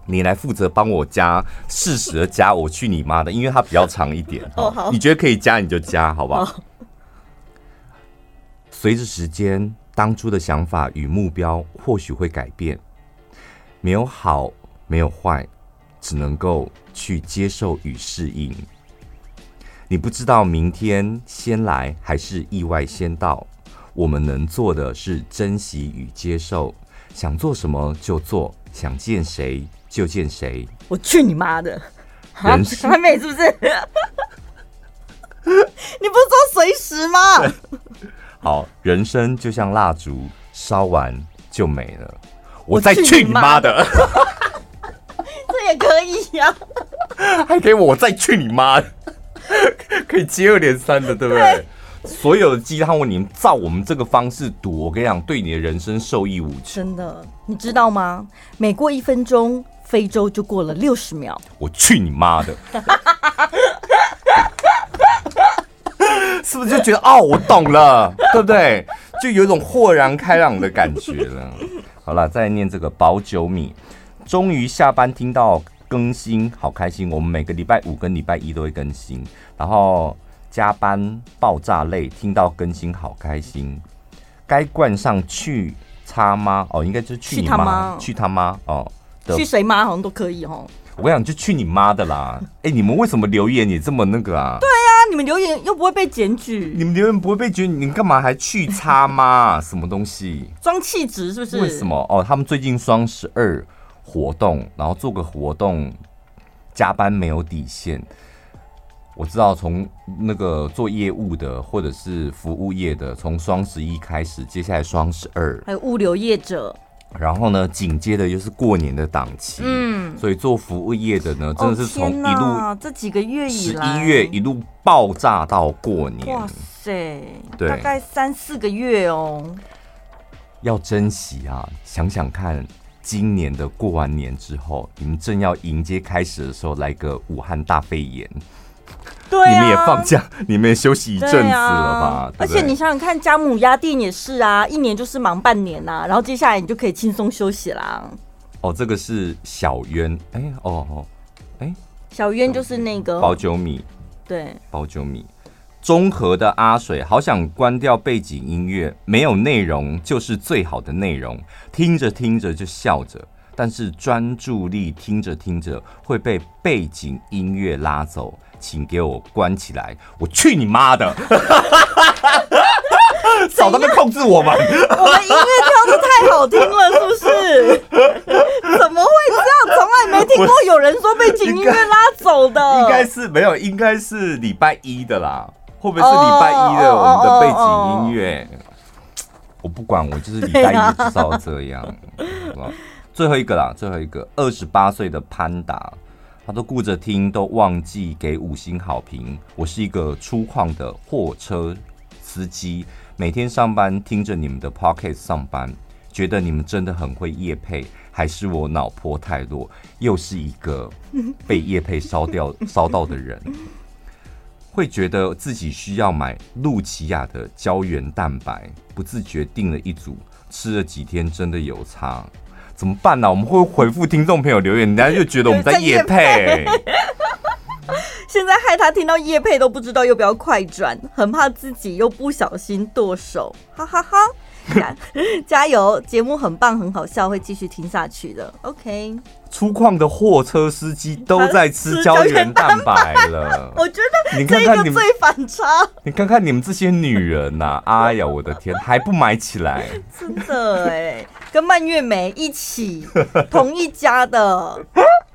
你来负责帮我加，适时的加，我去你妈的，因为它比较长一点。哦，好，你觉得可以加你就加，好不好？随着时间，当初的想法与目标或许会改变，没有好，没有坏，只能够去接受与适应。你不知道明天先来还是意外先到，我们能做的是珍惜与接受，想做什么就做，想见谁就见谁。我去你妈的！人还没是不是？你不是说随时吗？好，人生就像蜡烛，烧完就没了。我再去你妈的！这也可以呀、啊，还给我再去你妈！可以接二连三的，对不对？对所有的鸡汤文，你照我们这个方式读，我跟你讲，对你的人生受益无穷。真的，你知道吗？每过一分钟，非洲就过了六十秒。我去你妈的！是不是就觉得哦，我懂了，对不对？就有一种豁然开朗的感觉了。好了，再念这个保九米，终于下班听到更新，好开心。我们每个礼拜五跟礼拜一都会更新，然后加班爆炸累，听到更新好开心。该冠上去他妈哦，应该就是去你妈，去他妈哦，去谁妈好像都可以哦。我跟你讲，就去你妈的啦！哎、欸，你们为什么留言也这么那个啊？对啊，你们留言又不会被检举，你们留言不会被检举，你干嘛还去擦吗？什么东西？装气质是不是？为什么？哦，他们最近双十二活动，然后做个活动，加班没有底线。我知道，从那个做业务的或者是服务业的，从双十一开始，接下来双十二，还有物流业者。然后呢，紧接着就是过年的档期，嗯，所以做服务业的呢，真的是从一路、哦、这几个月以来，十一月一路爆炸到过年，哇塞，对，大概三四个月哦，要珍惜啊！想想看，今年的过完年之后，你们正要迎接开始的时候，来个武汉大肺炎。对啊，你们也放假，你们也休息一阵子了吧？啊、而且你想想看，家母鸭店也是啊，一年就是忙半年呐、啊，然后接下来你就可以轻松休息啦。哦，这个是小渊，哎、欸，哦哦，哎、欸，小渊就是那个保酒米，对，保酒米，中和的阿水，好想关掉背景音乐，没有内容就是最好的内容，听着听着就笑着，但是专注力听着听着会被背景音乐拉走。请给我关起来！我去你妈的！少他们控制我们！我们音乐跳的太好听了，是不是？怎么会这样？从来没听过有人说背景音乐拉走的。应该是没有，应该是礼拜一的啦。会不会是礼拜一的我们的背景音乐？我不管，我就是礼拜一就知道这样。最后一个啦，最后一个，二十八岁的潘达。他都顾着听，都忘记给五星好评。我是一个粗犷的货车司机，每天上班听着你们的 podcast 上班，觉得你们真的很会夜配，还是我脑波太弱？又是一个被夜配烧掉 烧到的人，会觉得自己需要买露琪亚的胶原蛋白，不自觉订了一组，吃了几天真的有差。怎么办呢、啊？我们会回复听众朋友留言，人家就觉得我们在夜配。现在害他听到叶配都不知道要不要快转，很怕自己又不小心剁手，哈哈哈，哈！加油，节目很棒，很好笑，会继续听下去的。OK。粗犷的货车司机都在吃胶原蛋白了，我觉得你看看你们最反差。你看看你们这些女人呐、啊，哎呀，我的天，还不买起来？真的哎，跟蔓越莓一起，同一家的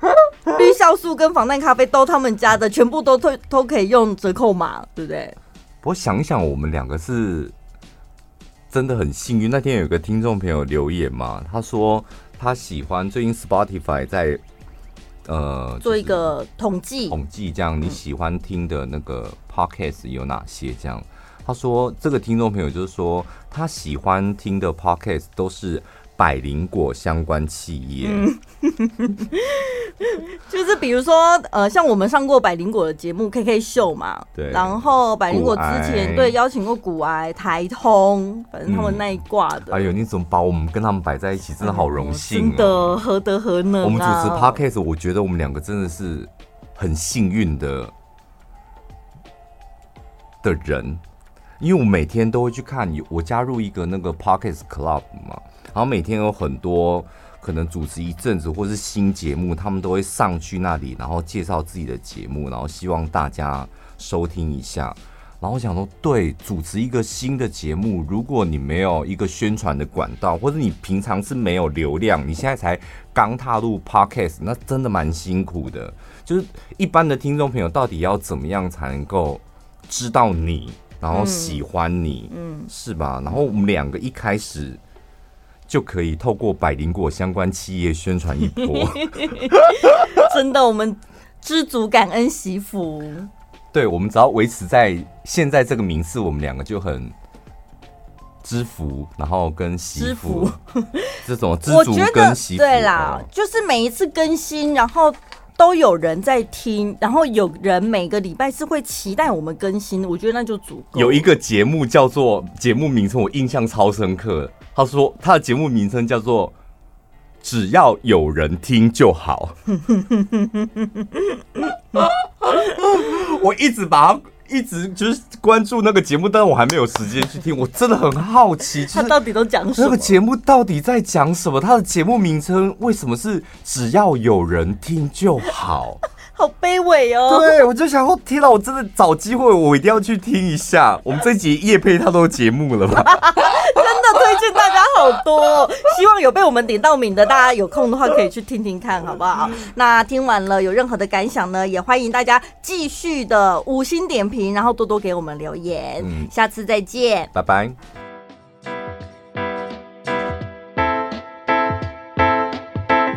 绿酵素跟防弹咖啡都他们家的，全部都都都可以用折扣码，对不对？不过想想，我们两个是真的很幸运。那天有个听众朋友留言嘛，他说。他喜欢最近 Spotify 在呃做一个统计统计，这样你喜欢听的那个 Podcast 有哪些？这样他说这个听众朋友就是说他喜欢听的 Podcast 都是。百灵果相关企业，嗯、就是比如说，呃，像我们上过百灵果的节目《K K 秀》嘛，对。然后百灵果之前对邀请过股癌、台通，反正他们那一挂的。哎呦，你怎么把我们跟他们摆在一起？真的好荣幸、啊，真的何德何能、啊？我们主持 Podcast，我觉得我们两个真的是很幸运的的人，因为我每天都会去看，我加入一个那个 Podcast Club 嘛。然后每天有很多可能主持一阵子或是新节目，他们都会上去那里，然后介绍自己的节目，然后希望大家收听一下。然后我想说，对，主持一个新的节目，如果你没有一个宣传的管道，或者你平常是没有流量，你现在才刚踏入 Podcast，那真的蛮辛苦的。就是一般的听众朋友，到底要怎么样才能够知道你，然后喜欢你，嗯，嗯是吧？然后我们两个一开始就可以透过百灵果相关企业宣传一波，真的，我们知足感恩惜福。对，我们只要维持在现在这个名次，我们两个就很知福，然后跟惜福，这种知足跟惜福。对啦，就是每一次更新，然后都有人在听，然后有人每个礼拜是会期待我们更新，我觉得那就足够。有一个节目叫做节目名称，我印象超深刻。他说他的节目名称叫做“只要有人听就好”。我一直把它一直就是关注那个节目，但我还没有时间去听。我真的很好奇，他到底都讲什么？那个节目到底在讲什么？他的节目名称为什么是“只要有人听就好”？好卑微哦！对，我就想说，天哪，我真的找机会，我一定要去听一下。我们这集夜配他都节目了吧？真的推荐大家好多哦，希望有被我们点到名的，大家有空的话可以去听听看，好不好？那听完了有任何的感想呢，也欢迎大家继续的五星点评，然后多多给我们留言。嗯，下次再见，拜拜。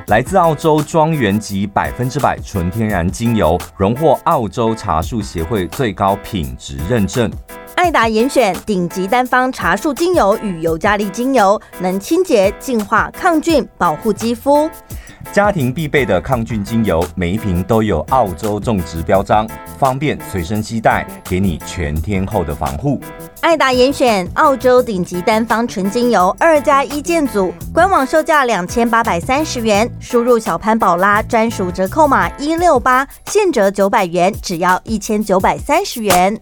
来自澳洲庄园级百分之百纯天然精油，荣获澳洲茶树协会最高品质认证。爱达严选顶级单方茶树精油与尤加利精油，能清洁、净化、抗菌、保护肌肤。家庭必备的抗菌精油，每一瓶都有澳洲种植标章，方便随身携带，给你全天候的防护。爱达严选澳洲顶级单方纯精油二加一件组，官网售价两千八百三十元，输入小潘宝拉专属折扣码一六八，现折九百元，只要一千九百三十元。